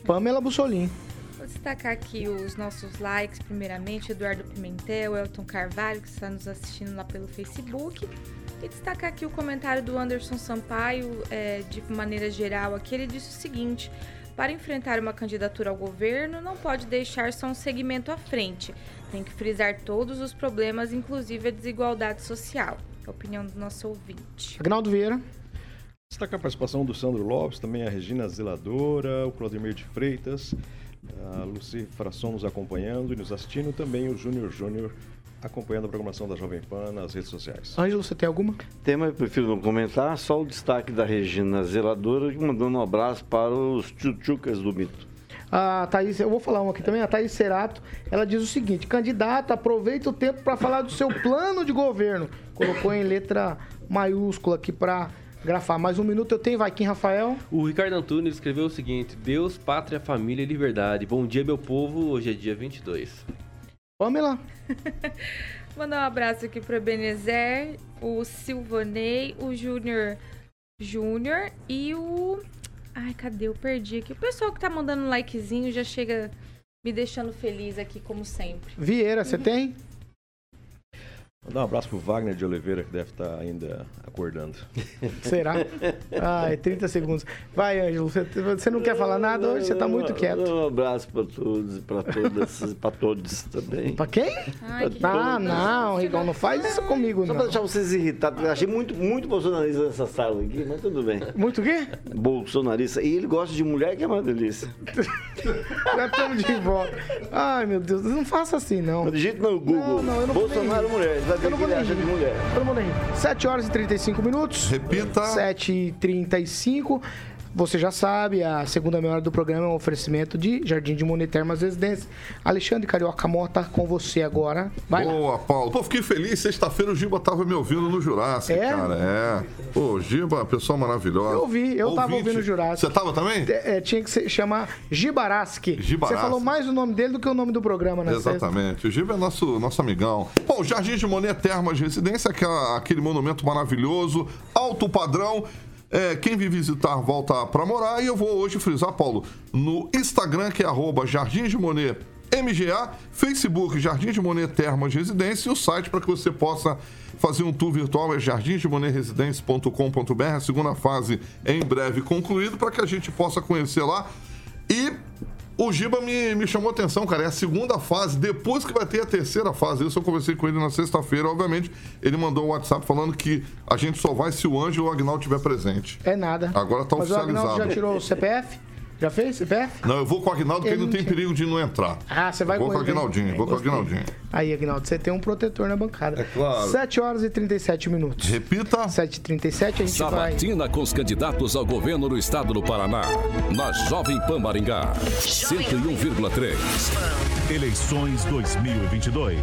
Pamela Bussolini. Vou destacar aqui os nossos likes, primeiramente, Eduardo Pimentel, Elton Carvalho, que está nos assistindo lá pelo Facebook. E destacar aqui o comentário do Anderson Sampaio, é, de maneira geral aqui, ele disse o seguinte, para enfrentar uma candidatura ao governo, não pode deixar só um segmento à frente, tem que frisar todos os problemas, inclusive a desigualdade social. É a opinião do nosso ouvinte. Agnaldo Vieira. Destaca a participação do Sandro Lopes, também a Regina Zeladora, o Claudemir de Freitas, a Luci Frasson nos acompanhando e nos assistindo, também o Júnior Júnior acompanhando a programação da Jovem Pan nas redes sociais. Ângelo, você tem alguma? Tema eu prefiro não comentar, só o destaque da Regina Zeladora, mandando um abraço para os tchutchucas do mito. A Thaís, eu vou falar um aqui também, a Thaís Cerato, ela diz o seguinte: candidato, aproveita o tempo para falar do seu plano de governo. Colocou em letra maiúscula aqui para grafar. Mais um minuto eu tenho, vai Kim Rafael. O Ricardo Antunes escreveu o seguinte: Deus, pátria, família e liberdade. Bom dia, meu povo. Hoje é dia 22. Pamela. (laughs) Mandar um abraço aqui pro Benezer, o Silvanei, o Júnior Júnior e o. Ai, cadê? Eu perdi aqui. O pessoal que tá mandando um likezinho já chega me deixando feliz aqui, como sempre. Vieira, você tem? Mandar um abraço pro Wagner de Oliveira, que deve estar ainda acordando. (laughs) Será? Ai, 30 segundos. Vai, Ângelo, você, você não quer falar nada hoje? Você tá muito quieto. Um abraço para todos e para todas, (laughs) para todos também. Pra quem? ah, não, Rigão, não faz isso comigo, Só não. para deixar vocês irritados, eu achei muito, muito bolsonarista nessa sala aqui, mas tudo bem. Muito o quê? Bolsonarista. E ele gosta de mulher, que é uma delícia. (laughs) Já estamos de volta. Ai, meu Deus, não faça assim, não. Digite no Google. Não, não, eu não Bolsonaro mulher. Você vai ver Eu o não que vou ele de mulher. Vou nem rir. 7 horas e 35 minutos. Repita. 7 e 35. Você já sabe, a segunda meia hora do programa é um oferecimento de Jardim de Monet Termas Residência. Alexandre Carioca Mota com você agora. Vai lá. Boa, Paulo. Pô, fiquei feliz. Sexta-feira o Giba tava me ouvindo no Jurássico, É? cara. É. Pô, Giba, pessoa maravilhosa. Eu ouvi, eu tava Ouvinte. ouvindo o Jurássico. Você tava também? É, tinha que se chamar Gibaraski. Gibaraski. Você falou mais o nome dele do que o nome do programa, né? Exatamente. O Giba é nosso, nosso amigão. Bom, Jardim de Monet Termas Residência, aquela- aquele monumento maravilhoso, alto padrão. É, quem vir visitar volta pra morar. E eu vou hoje frisar, Paulo, no Instagram, que é arroba Jardim de Monet MGA, Facebook Jardim de Monet Termas Residência e o site para que você possa fazer um tour virtual é jardimdemonetresidencia.com.br. A segunda fase é em breve concluído para que a gente possa conhecer lá. E o Giba me, me chamou a atenção, cara. É a segunda fase, depois que vai ter a terceira fase. Isso eu conversei com ele na sexta-feira. Obviamente, ele mandou um WhatsApp falando que a gente só vai se o Anjo ou o Agnaldo estiver presente. É nada. Agora tá Mas o Agnaldo oficializado. já tirou o CPF? Já fez CPF? Não, eu vou com o Agnaldo, porque Ele não tem tinha. perigo de não entrar. Ah, você vai vou com o hein? Agnaldinho, vou com o. Agnaldinho. Aí, Agnaldo, você tem um protetor na bancada. É claro. 7 horas e 37 minutos. Repita. 7h37, a gente vai. Sabatina com os candidatos ao governo do estado do Paraná. Na Jovem Pan Maringá. 101,3. Eleições 2022.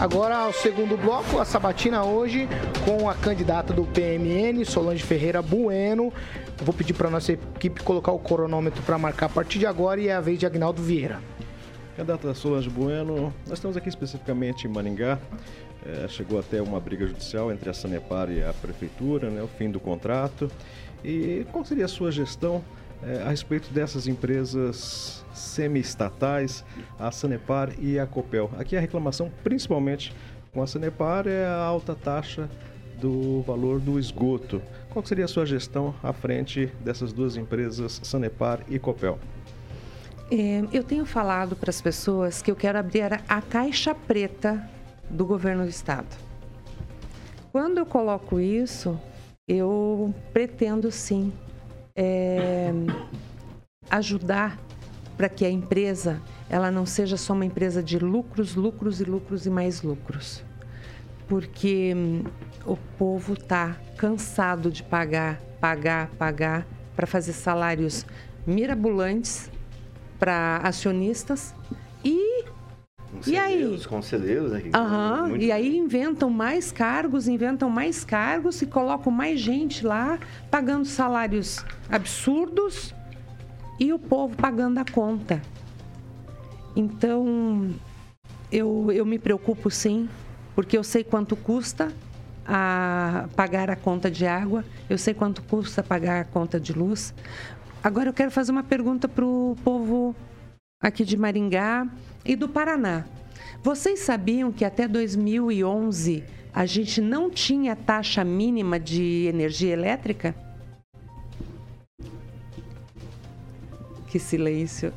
Agora, o segundo bloco, a sabatina hoje com a candidata do PMN, Solange Ferreira Bueno. Vou pedir para nossa equipe colocar o cronômetro para marcar a partir de agora e é a vez de Agnaldo Vieira. Candidata Solange Bueno, nós estamos aqui especificamente em Maringá. É, chegou até uma briga judicial entre a Sanepar e a Prefeitura, né, o fim do contrato. E qual seria a sua gestão é, a respeito dessas empresas semi-estatais, a Sanepar e a Copel? Aqui a reclamação, principalmente com a Sanepar, é a alta taxa do valor do esgoto. Qual seria a sua gestão à frente dessas duas empresas, Sanepar e Copel? É, eu tenho falado para as pessoas que eu quero abrir a- caixa preta do governo do estado. Quando eu coloco isso, eu pretendo sim é, ajudar para que a empresa ela não seja só uma empresa de lucros, lucros e lucros e mais lucros, porque hum, o povo está cansado de pagar, pagar, pagar para fazer salários mirabolantes para acionistas e e aí? Os conselheiros, né? que Aham, muito- e aí inventam mais cargos, inventam mais cargos e colocam mais gente lá, pagando salários absurdos e o povo pagando a conta. Então, eu, eu me preocupo sim, porque eu sei quanto custa a pagar a conta de água, eu sei quanto custa pagar a conta de luz. Agora eu quero fazer uma pergunta para o povo aqui de Maringá e do Paraná. Vocês sabiam que até 2011 a gente não tinha taxa mínima de energia elétrica? Que silêncio.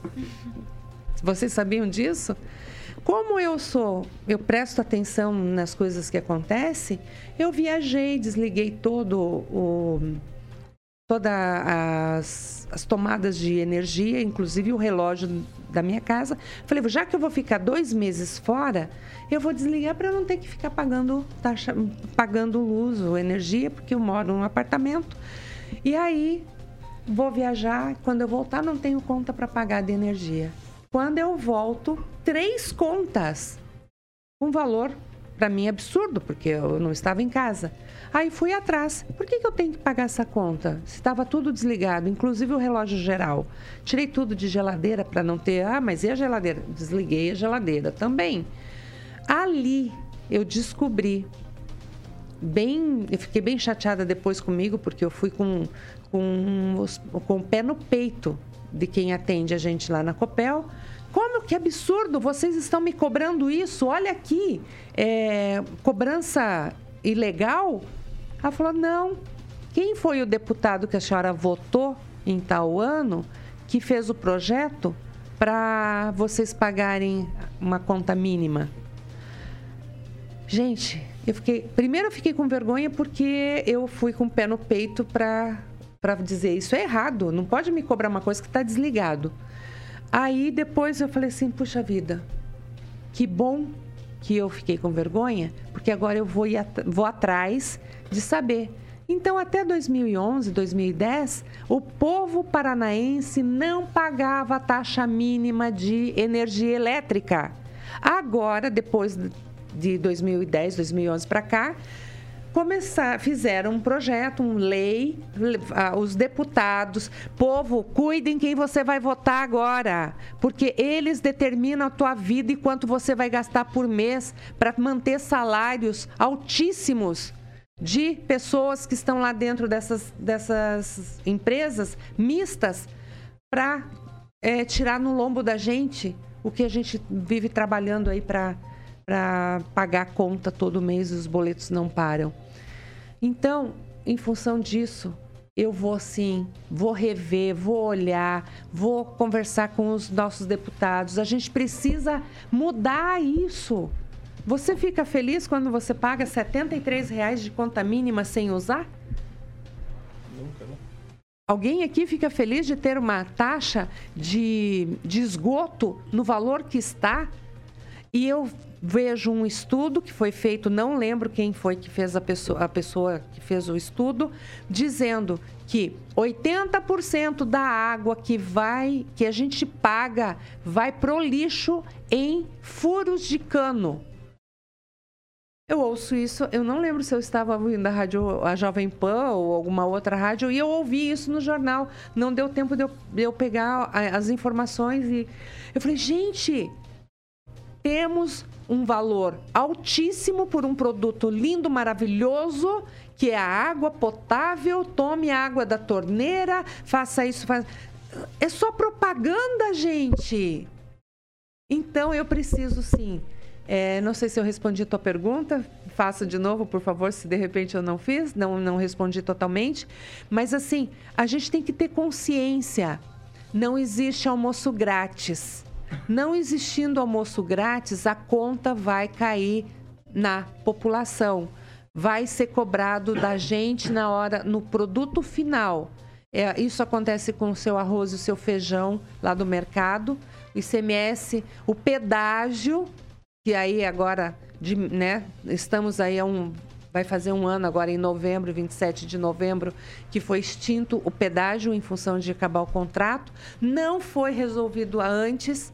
Vocês sabiam disso? Como eu sou, eu presto atenção nas coisas que acontecem, eu viajei, desliguei todo o todas as, as tomadas de energia, inclusive o relógio da minha casa. Falei, já que eu vou ficar dois meses fora, eu vou desligar para não ter que ficar pagando taxa, pagando luz ou energia, porque eu moro num apartamento. E aí vou viajar, quando eu voltar não tenho conta para pagar de energia. Quando eu volto, três contas. Um valor para mim absurdo, porque eu não estava em casa. Aí fui atrás. Por que, que eu tenho que pagar essa conta? Se estava tudo desligado, inclusive o relógio geral. Tirei tudo de geladeira para não ter. Ah, mas e a geladeira? Desliguei a geladeira também. Ali eu descobri bem, eu fiquei bem chateada depois comigo porque eu fui com com, com o pé no peito de quem atende a gente lá na Copel, como que absurdo, vocês estão me cobrando isso, olha aqui, é, cobrança ilegal? Ela falou, não, quem foi o deputado que a senhora votou em tal ano que fez o projeto para vocês pagarem uma conta mínima? Gente, eu fiquei. Primeiro eu fiquei com vergonha porque eu fui com o pé no peito para dizer isso é errado, não pode me cobrar uma coisa que está desligado. Aí depois eu falei assim, puxa vida, que bom que eu fiquei com vergonha, porque agora eu vou, at vou atrás de saber. Então, até 2011, 2010, o povo paranaense não pagava a taxa mínima de energia elétrica. Agora, depois de 2010, 2011 para cá, começar, fizeram um projeto, uma lei, ah, os deputados, povo, cuidem quem você vai votar agora, porque eles determinam a tua vida e quanto você vai gastar por mês para manter salários altíssimos de pessoas que estão lá dentro dessas, dessas empresas mistas para é, tirar no lombo da gente o que a gente vive trabalhando aí para pagar a conta todo mês e os boletos não param. Então, em função disso, eu vou sim, vou rever, vou olhar, vou conversar com os nossos deputados. A gente precisa mudar isso. Você fica feliz quando você paga 73 reais de conta mínima sem usar? Nunca, não. Alguém aqui fica feliz de ter uma taxa de, de esgoto no valor que está? E eu vejo um estudo que foi feito, não lembro quem foi que fez a pessoa, a pessoa que fez o estudo, dizendo que 80% da água que vai, que a gente paga, vai pro lixo em furos de cano. Eu ouço isso, eu não lembro se eu estava ouvindo a rádio, a Jovem Pan ou alguma outra rádio, e eu ouvi isso no jornal. Não deu tempo de eu, de eu pegar as informações e eu falei, gente, temos um valor altíssimo por um produto lindo, maravilhoso, que é a água potável. Tome a água da torneira, faça isso. Faça... É só propaganda, gente. Então eu preciso sim. É, não sei se eu respondi a tua pergunta. Faça de novo, por favor, se de repente eu não fiz, não, não respondi totalmente. Mas assim, a gente tem que ter consciência. Não existe almoço grátis. Não existindo almoço grátis, a conta vai cair na população. Vai ser cobrado da gente na hora, no produto final. É, isso acontece com o seu arroz e o seu feijão lá do mercado. O ICMS, o pedágio, que aí agora, de, né, estamos aí a um. Vai fazer um ano agora em novembro, 27 de novembro, que foi extinto o pedágio em função de acabar o contrato. Não foi resolvido antes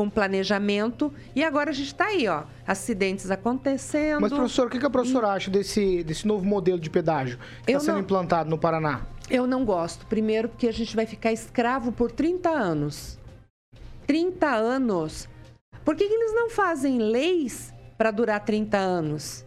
com planejamento e agora a gente está aí, ó, acidentes acontecendo. Mas, professor, o que, que a professora acha desse, desse novo modelo de pedágio que está sendo não- implantado no Paraná? Eu não gosto. Primeiro, porque a gente vai ficar escravo por 30 anos. 30 anos. Por que, que eles não fazem leis para durar 30 anos?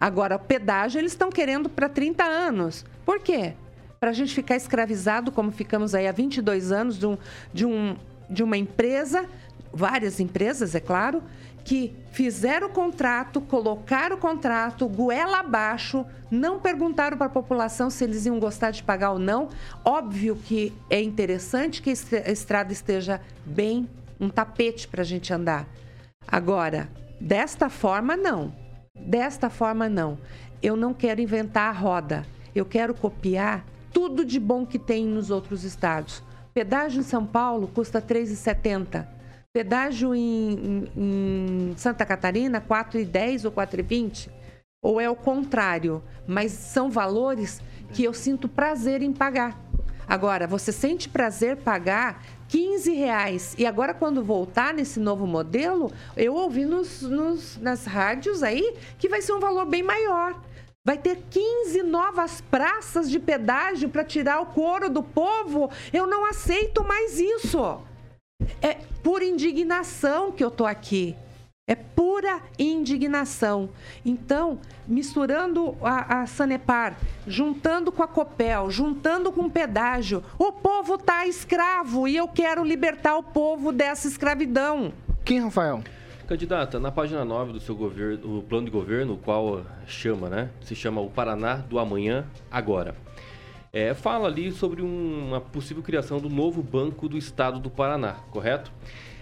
Agora, o pedágio eles estão querendo para 30 anos. Por quê? Para a gente ficar escravizado, como ficamos aí há 22 anos, de, um, de, um, de uma empresa, várias empresas, é claro, que fizeram o contrato, colocaram o contrato, goela abaixo, não perguntaram para a população se eles iam gostar de pagar ou não. Óbvio que é interessante que a estrada esteja bem, um tapete para a gente andar. Agora, desta forma, não. Desta forma, não. Eu não quero inventar a roda. Eu quero copiar tudo de bom que tem nos outros estados. Pedágio em São Paulo custa R$ 3,70. Pedágio em, em- Santa Catarina, R$ 4,10 ou R$ 4,20. Ou é o contrário, mas são valores que eu sinto prazer em pagar. Agora, você sente prazer pagar 15 reais. E agora, quando voltar nesse novo modelo, eu ouvi nos, nos- nas rádios aí que vai ser um valor bem maior. Vai ter 15 novas praças de pedágio para tirar o couro do povo. Eu não aceito mais isso. É por indignação que eu tô aqui. É pura indignação. Então, misturando a, a Sanepar, juntando com a Copel, juntando com o pedágio, o povo está escravo e eu quero libertar o povo dessa escravidão. Quem, Rafael? Candidata, na página 9 do seu governo, o plano de governo, o qual chama, né? Se chama o Paraná do Amanhã Agora. É, fala ali sobre um- uma possível criação do novo Banco do Estado do Paraná, correto?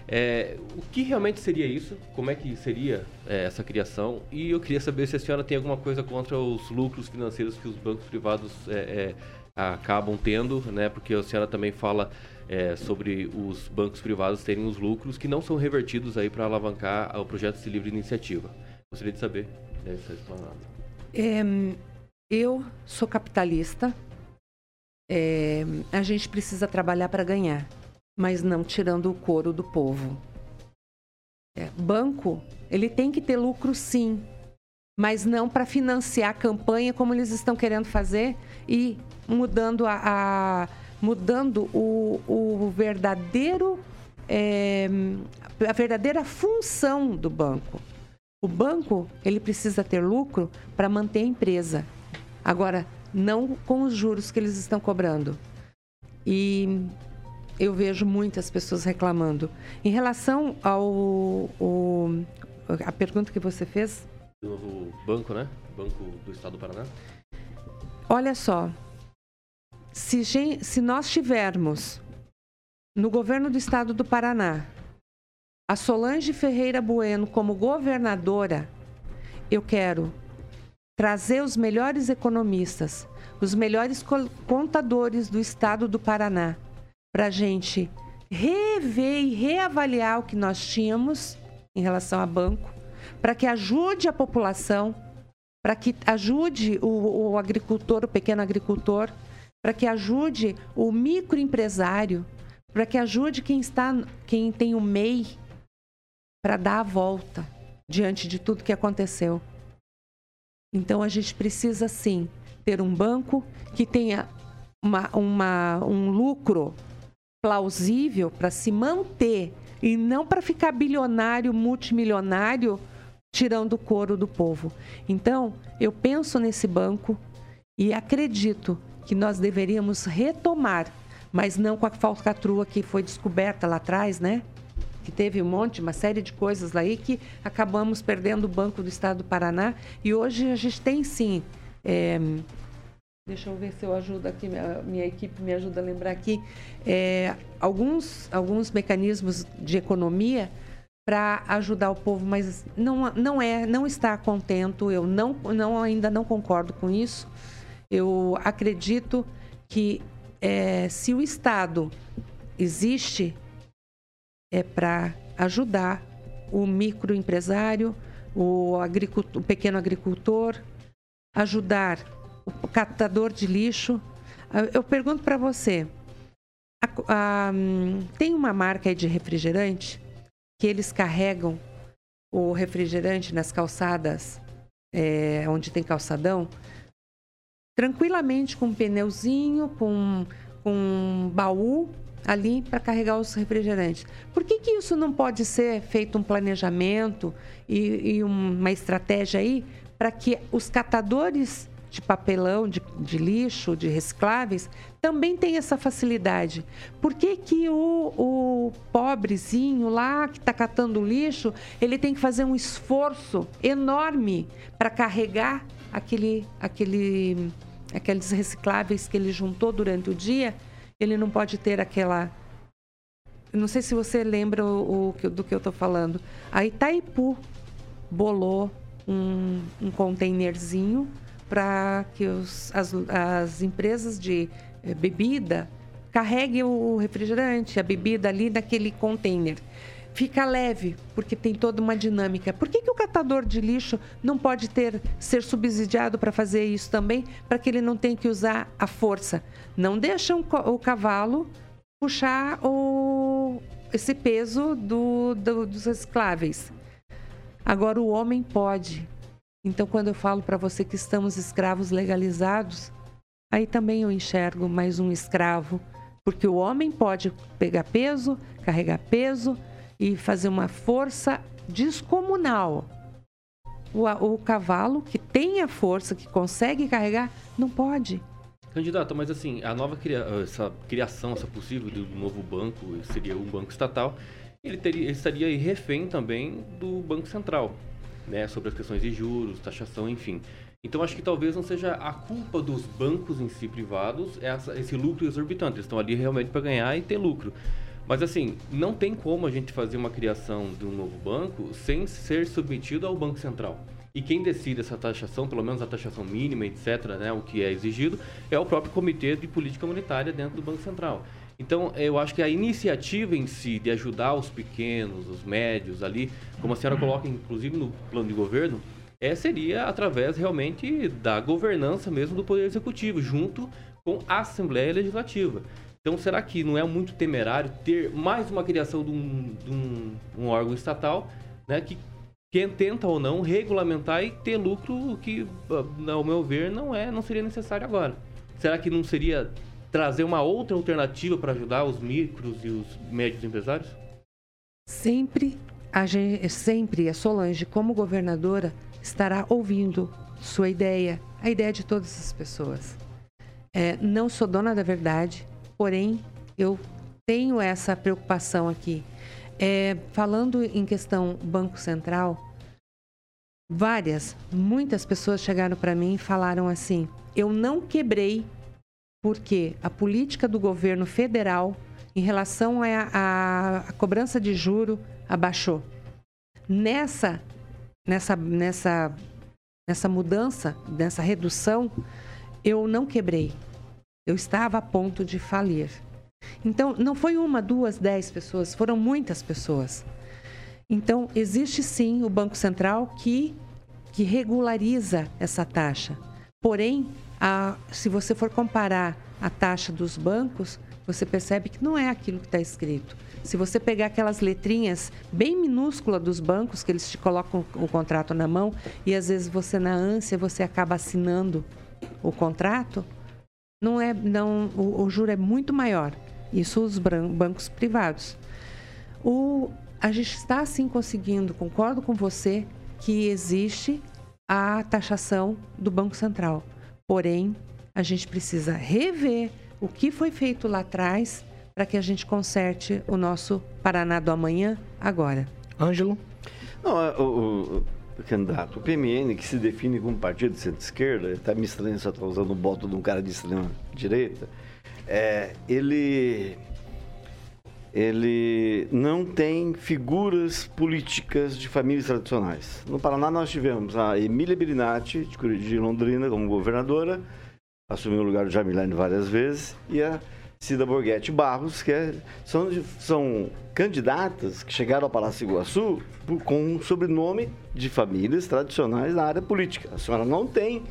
É, o que realmente seria isso? Como é que seria é, essa criação? E eu queria saber se a senhora tem alguma coisa contra os lucros financeiros que os bancos privados é, é, acabam tendo, né? Porque a senhora também fala é, sobre os bancos privados terem os lucros que não são revertidos aí para alavancar o projeto de livre iniciativa. Gostaria de saber dessa explanada. É, eu sou capitalista. É, a gente precisa trabalhar para ganhar, mas não tirando o couro do povo. É, banco, ele tem que ter lucro sim, mas não para financiar a campanha como eles estão querendo fazer e mudando a, a- mudando o, o verdadeiro é, a verdadeira função do banco. O banco ele precisa ter lucro para manter a empresa. Agora, não com os juros que eles estão cobrando. E eu vejo muitas pessoas reclamando. Em relação ao o- a pergunta que você fez, Do novo banco, né? Banco do Estado do Paraná. Olha só, se, se nós tivermos no governo do estado do Paraná a Solange Ferreira Bueno como governadora, eu quero trazer os melhores economistas, os melhores co- contadores do estado do Paraná, para a gente rever e reavaliar o que nós tínhamos em relação a banco, para que ajude a população para que ajude o, o agricultor, o pequeno agricultor, para que ajude o microempresário, para que ajude quem está, quem tem o MEI, para dar a volta diante de tudo que aconteceu. Então a gente precisa sim ter um banco que tenha uma, uma- um lucro plausível para se manter e não para ficar bilionário, multimilionário, tirando o couro do povo. Então, eu penso nesse banco e acredito que nós deveríamos retomar, mas não com a falcatrua que foi descoberta lá atrás, né? Que teve um monte, uma série de coisas aí que acabamos perdendo o Banco do Estado do Paraná. E hoje a gente tem sim. é, Deixa eu ver se eu ajudo aqui, minha, minha equipe me ajuda a lembrar aqui. é, alguns, alguns mecanismos de economia para ajudar o povo, mas não, não é, não está contento. Eu não, não ainda não concordo com isso. Eu acredito que é, se o Estado existe é para ajudar o microempresário, o, o pequeno agricultor, ajudar o catador de lixo. Ah, Eu pergunto para você, a- a, hum, tem uma marca de refrigerante que eles carregam o refrigerante nas calçadas, é, onde tem calçadão, tranquilamente com um pneuzinho, com, com um baú ali para carregar os refrigerantes. Por que, que isso não pode ser feito um planejamento e, e uma estratégia aí para que os catadores de papelão, de, de lixo, de recicláveis, também tenham essa facilidade? Por que, que o, o pobrezinho lá que está catando lixo, ele tem que fazer um esforço enorme para carregar aquele, aquele, aqueles recicláveis que ele juntou durante o dia? Ele não pode ter aquela não sei se você lembra o, o do que eu estou falando. A Itaipu bolou um, um containerzinho para que os- as, as empresas de eh, bebida carreguem o refrigerante, a bebida ali naquele container. Fica leve, porque tem toda uma dinâmica. Por que, que o catador de lixo não pode ter ser subsidiado para fazer isso também, para que ele não tenha que usar a força? Não deixam o cavalo puxar o, esse peso do, do- dos recicláveis. Agora o homem pode. Então, quando eu falo para você que estamos escravos legalizados, aí também eu enxergo mais um escravo, porque o homem pode pegar peso, carregar peso e fazer uma força descomunal. O, o cavalo que tem a força, que consegue carregar, não pode. Candidata, mas assim, a nova cria- essa criação, essa possível do novo banco, seria um banco estatal, ele, teria, ele estaria refém também do Banco Central, né, sobre as questões de juros, taxação, enfim. Então acho que talvez não seja a culpa dos bancos em si privados essa, esse lucro exorbitante. Eles estão ali realmente para ganhar e ter lucro. Mas assim, não tem como a gente fazer uma criação de um novo banco sem ser submetido ao Banco Central. E quem decide essa taxação, pelo menos a taxação mínima, etc., né, o que é exigido, é o próprio Comitê de Política Monetária dentro do Banco Central. Então, eu acho que a iniciativa em si de ajudar os pequenos, os médios ali, como a senhora coloca inclusive no plano de governo, é, seria através realmente da governança mesmo do Poder Executivo, junto com a Assembleia Legislativa. Então, será que não é muito temerário ter mais uma criação de um, de um- um órgão estatal né, que quem tenta ou não regulamentar e ter lucro que, ah, ao meu ver, não é, não seria necessário agora. Será que não seria trazer uma outra alternativa para ajudar os micros e os médios empresários? Sempre a, gen- sempre a Solange, como governadora, estará ouvindo sua ideia, a ideia de todas as pessoas. É, não sou dona da verdade, porém eu tenho essa preocupação aqui. É, falando em questão Banco Central, várias, muitas pessoas chegaram para mim e falaram assim: eu não quebrei porque a política do governo federal em relação à cobrança de juro abaixou. Nessa, nessa, nessa, nessa mudança, nessa redução, eu não quebrei. Eu estava a ponto de falir. Então, não foi uma, duas, dez pessoas, foram muitas pessoas. Então, existe sim o Banco Central que, que regulariza essa taxa. Porém, a- se você for comparar a taxa dos bancos, você percebe que não é aquilo que está escrito. Se você pegar aquelas letrinhas bem minúsculas dos bancos, que eles te colocam o contrato na mão, e às vezes você, na ânsia, você acaba assinando o contrato, não é, não, o, o juro é muito maior. Isso os bancos privados. O, a gente está sim conseguindo, concordo com você, que existe a taxação do Banco Central. Porém, a gente precisa rever o que foi feito lá atrás para que a gente conserte o nosso Paraná do amanhã agora. Ângelo? Não, é, o, o- o candidato, o PMN, que se define como partido de centro-esquerda, está me estranho só estar usando o voto de um cara de extrema-direita, é, ele, ele não tem figuras políticas de famílias tradicionais. No Paraná nós tivemos a Emília Birinati, de Londrina, como governadora, assumiu o lugar do Jamilane várias vezes, e a Cida Borghetti Barros, que é- são, são candidatas que chegaram ao Palácio Iguaçu por- com um sobrenome de famílias tradicionais na área política. A senhora não tem,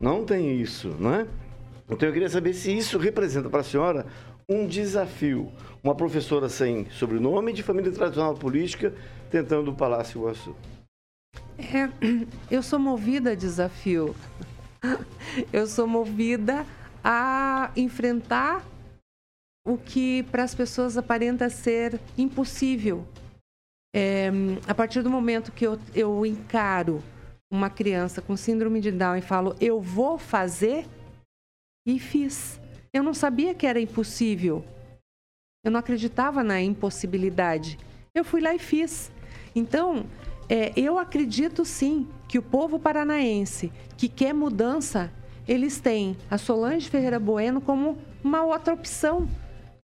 não tem isso, não é? Então eu queria saber se isso representa para a senhora um desafio. Uma professora sem sobrenome de família tradicional política tentando o Palácio Iguaçu. É, eu sou movida a desafio. Eu sou movida a enfrentar o que para as pessoas aparenta ser impossível. É, a partir do momento que eu, eu encaro uma criança com síndrome de Down e falo, eu vou fazer, e fiz. Eu não sabia que era impossível. Eu não acreditava na impossibilidade. Eu fui lá e fiz. Então, é, eu acredito sim que o povo paranaense que quer mudança, eles têm a Solange Ferreira Bueno como uma outra opção.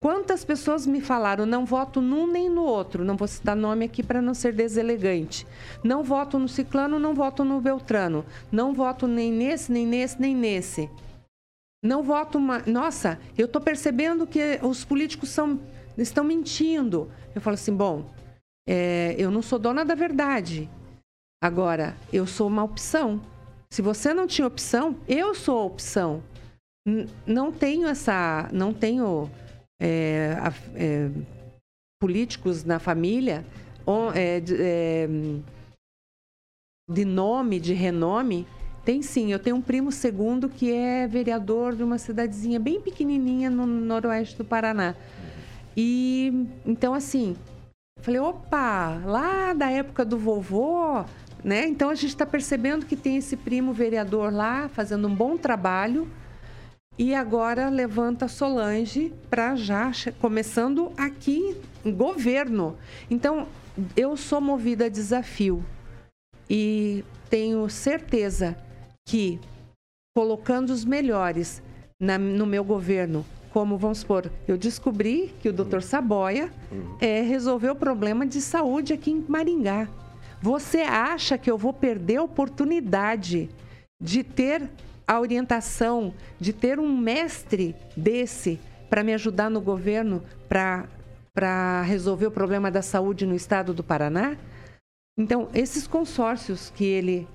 Quantas pessoas me falaram, não voto num nem no outro, não vou citar nome aqui para não ser deselegante. Não voto no ciclano, não voto no beltrano. Não voto nem nesse, nem nesse, nem nesse. Não voto uma. Nossa, eu estou percebendo que os políticos são, estão mentindo. Eu falo assim, bom, é, eu não sou dona da verdade. Agora, eu sou uma opção. Se você não tinha opção, eu sou a opção. N- não tenho essa. Não tenho é, é, políticos na família é, de, é, de nome, de renome. Tem sim, eu tenho um primo segundo que é vereador de uma cidadezinha bem pequenininha no noroeste do Paraná. E então assim, Falei, opa, lá da época do vovô, né? Então a gente está percebendo que tem esse primo vereador lá fazendo um bom trabalho. E agora levanta Solange para já começando aqui em governo. Então eu sou movida a desafio e tenho certeza que colocando os melhores na- no meu governo, como vamos supor, eu descobri que o Dr. Saboia é, resolveu o problema de saúde aqui em Maringá. Você acha que eu vou perder a oportunidade de ter a orientação, de ter um mestre desse para me ajudar no governo para resolver o problema da saúde no estado do Paraná? Então, esses consórcios que ele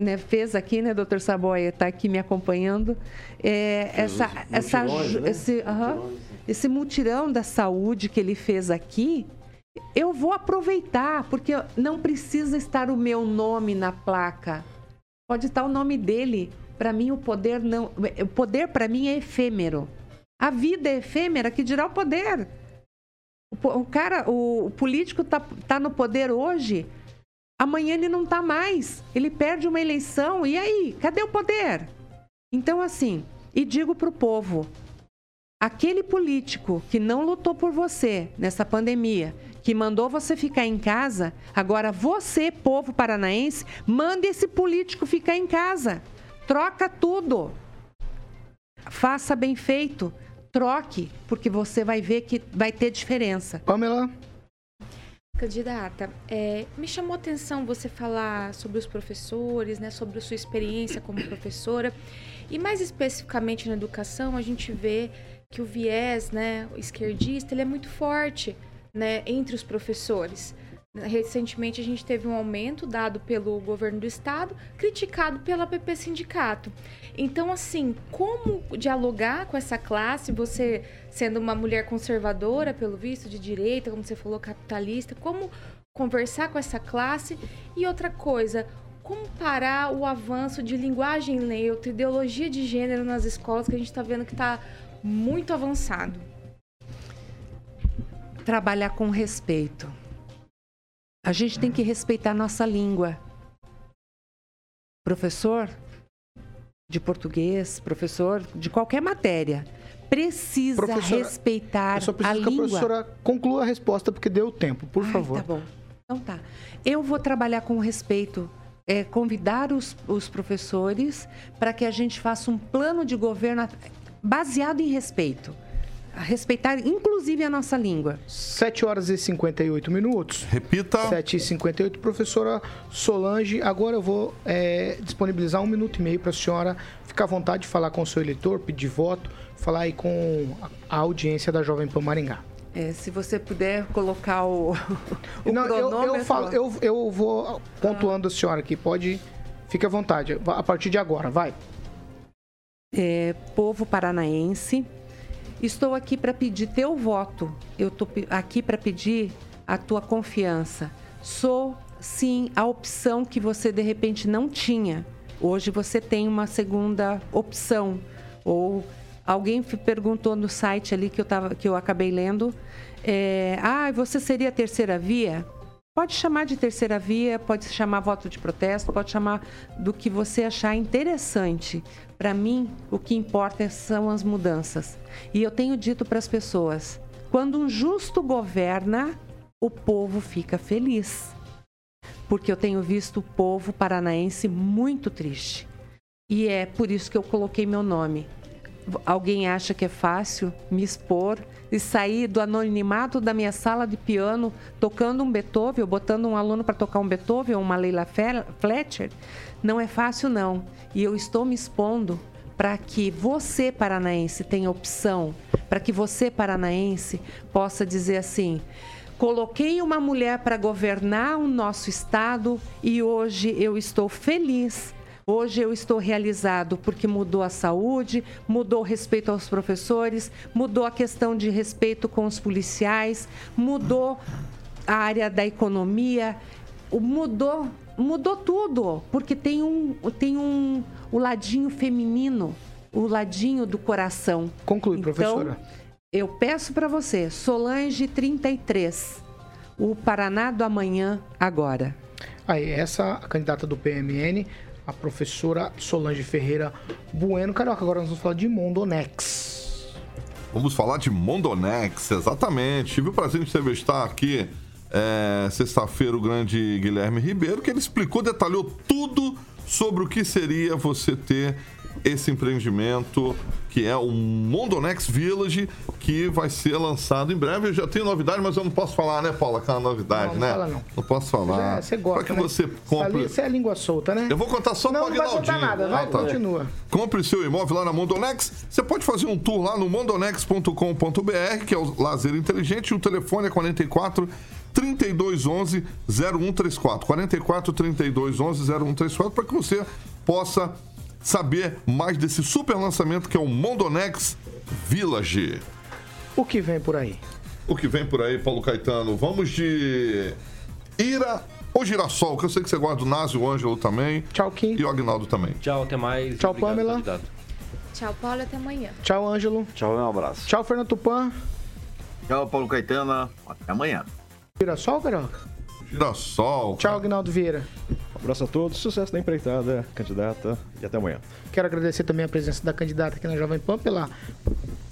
né, fez aqui, né, doutor Saboia, está aqui me acompanhando, é, essa, essa, né? esse, aham, esse mutirão da saúde que ele fez aqui, eu vou aproveitar, porque não precisa estar o meu nome na placa. Pode estar o nome dele. Para mim, o poder não. O poder, para mim, é efêmero. A vida é efêmera, que dirá o poder. O, cara, o político tá, tá no poder hoje, amanhã ele não tá mais. Ele perde uma eleição, e aí? Cadê o poder? Então, assim, e digo pro povo: aquele político que não lutou por você nessa pandemia, que mandou você ficar em casa, agora você, povo paranaense, manda esse político ficar em casa. Troca tudo. Faça bem feito. Troque, porque você vai ver que vai ter diferença. Pamela? Candidata, é, me chamou a atenção você falar sobre os professores, né, sobre a sua experiência como professora. E mais especificamente na educação, a gente vê que o viés né, esquerdista ele é muito forte né, entre os professores. Recentemente a gente teve um aumento dado pelo governo do estado, criticado pela PP Sindicato. Então, assim, como dialogar com essa classe, você sendo uma mulher conservadora, pelo visto, de direita, como você falou, capitalista, como conversar com essa classe? E outra coisa, como parar o avanço de linguagem neutra, ideologia de gênero nas escolas, que a gente está vendo que está muito avançado? Trabalhar com respeito. A gente tem que respeitar a nossa língua. Professor de português, professor de qualquer matéria, precisa Professora, respeitar Eu só a preciso que a língua. professora conclua a resposta, porque deu tempo, por Ai, favor. Tá bom. Então tá. Eu vou trabalhar com respeito, é, convidar os, os professores para que a gente faça um plano de governo baseado em respeito. A respeitar, inclusive, a nossa língua. 7 horas e 58 minutos. Repita. 7 e 58 Professora Solange, agora eu vou é, disponibilizar um minuto e meio para a senhora ficar à vontade de falar com o seu eleitor, pedir voto, falar aí com a audiência da Jovem Pan Maringá. É, se você puder colocar o, (laughs) o Não, eu, eu, cronômetro. falo, eu, eu vou pontuando a senhora aqui, pode. Fique à vontade, a partir de agora, vai. é, povo paranaense. Estou aqui para pedir teu voto. Eu estou aqui para pedir a tua confiança. Sou, sim, a opção que você de repente não tinha. Hoje você tem uma segunda opção. Ou alguém perguntou no site ali que eu, tava, que eu acabei lendo: é, ah, você seria a terceira via? Pode chamar de terceira via, pode chamar voto de protesto, pode chamar do que você achar interessante. Para mim, o que importa são as mudanças. E eu tenho dito para as pessoas: quando um justo governa, o povo fica feliz. Porque eu tenho visto o povo paranaense muito triste. E é por isso que eu coloquei meu nome. Alguém acha que é fácil me expor e sair do anonimato da minha sala de piano tocando um Beethoven, ou botando um aluno para tocar um Beethoven ou uma Leila Fletcher? Não é fácil, não. E eu estou me expondo para que você, paranaense, tenha opção, para que você, paranaense, possa dizer assim: coloquei uma mulher para governar o nosso estado e hoje eu estou feliz Hoje eu estou realizado porque mudou a saúde, mudou o respeito aos professores, mudou a questão de respeito com os policiais, mudou a área da economia, mudou, mudou tudo, porque tem um, tem um o ladinho feminino, o ladinho do coração. Conclui, então, professora. Eu peço para você, Solange 33. o Paraná do Amanhã agora. Aí, essa a candidata do PMN, a professora Solange Ferreira Bueno. Carioca, agora nós vamos falar de Mondonex. Vamos falar de Mondonex, exatamente. Tive o prazer de entrevistar aqui é, sexta-feira o grande Guilherme Ribeiro, que ele explicou, detalhou tudo sobre o que seria você ter esse empreendimento que é o Mondonex Village, que vai ser lançado em breve. Eu já tenho novidade, mas eu não posso falar, né, Paula? Aquela novidade, Não, não né? fala, não. Não posso falar. Já, você gosta, Para que né? você compre. Você é língua solta, né? Eu vou contar só Não, para não vai contar Aguinaldinho. nada, vai, Ah, tá. continua. Compre seu imóvel lá na Mondonex. Você pode fazer um tour lá no mondonex.com.br, que é o lazer inteligente. O telefone é 44 3211 0134. 44 3211 0134 para que você possa saber mais desse super lançamento que é o Mondonex Village. O que vem por aí? O que vem por aí, Paulo Caetano? Vamos de Ira ou Girassol, que eu sei que você gosta do Nazi, o Ângelo também. Tchau, Kim. E o Agnaldo também. Tchau, até mais. Tchau, Obrigado, Pamela. candidato. Tchau, Paulo, até amanhã. Tchau, Ângelo. Tchau, um abraço. Tchau, Fernando Tupan. Tchau, Paulo Caetano. Até amanhã. Girassol, Carioca? Girassol. Tchau, Agnaldo Vieira. Um abraço a todos, sucesso da empreitada, candidata, e até amanhã. Quero agradecer também a presença da candidata aqui na Jovem Pan pela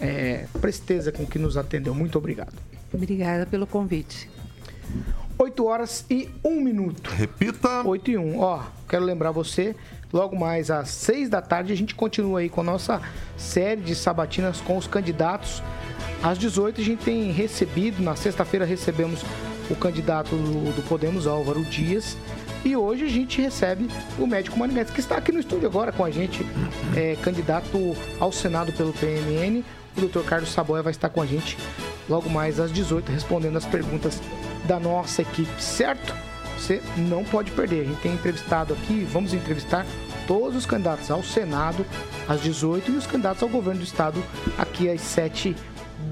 é, presteza com que nos atendeu. Muito obrigado. Obrigada pelo convite. 8 horas e 1 minuto. Repita. 8 e 1. Ó, quero lembrar você, logo mais às 6 da tarde a gente continua aí com a nossa série de sabatinas com os candidatos. Às 18 a gente tem recebido, na sexta-feira recebemos o candidato do, Podemos, Álvaro Dias. E hoje a gente recebe o médico Marinete, que está aqui no estúdio agora com a gente, é, candidato ao Senado pelo PMN. O doutor Carlos Saboia vai estar com a gente logo mais às 18, respondendo as perguntas da nossa equipe, certo? Você não pode perder. A gente tem entrevistado aqui, vamos entrevistar todos os candidatos ao Senado às 18 e os candidatos ao governo do estado aqui às 7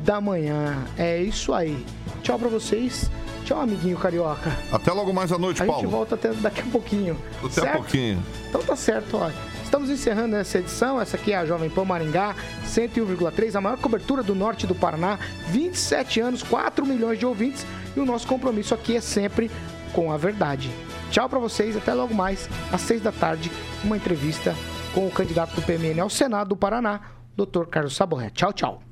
da manhã. É isso aí. Tchau pra vocês. Tchau, amiguinho carioca. Até logo mais à noite, A Paulo. gente volta até daqui a pouquinho. Até a certo? pouquinho. Então tá certo, ó. Estamos encerrando essa edição. Essa aqui é a Jovem Pan Maringá, 101,3, a maior cobertura do norte do Paraná. 27 anos, 4 milhões de ouvintes. E o nosso compromisso aqui é sempre com a verdade. Tchau pra vocês, até logo mais, às 6 da tarde, uma entrevista com o candidato do PMN ao Senado do Paraná, Dr. Carlos Saborré. Tchau, tchau.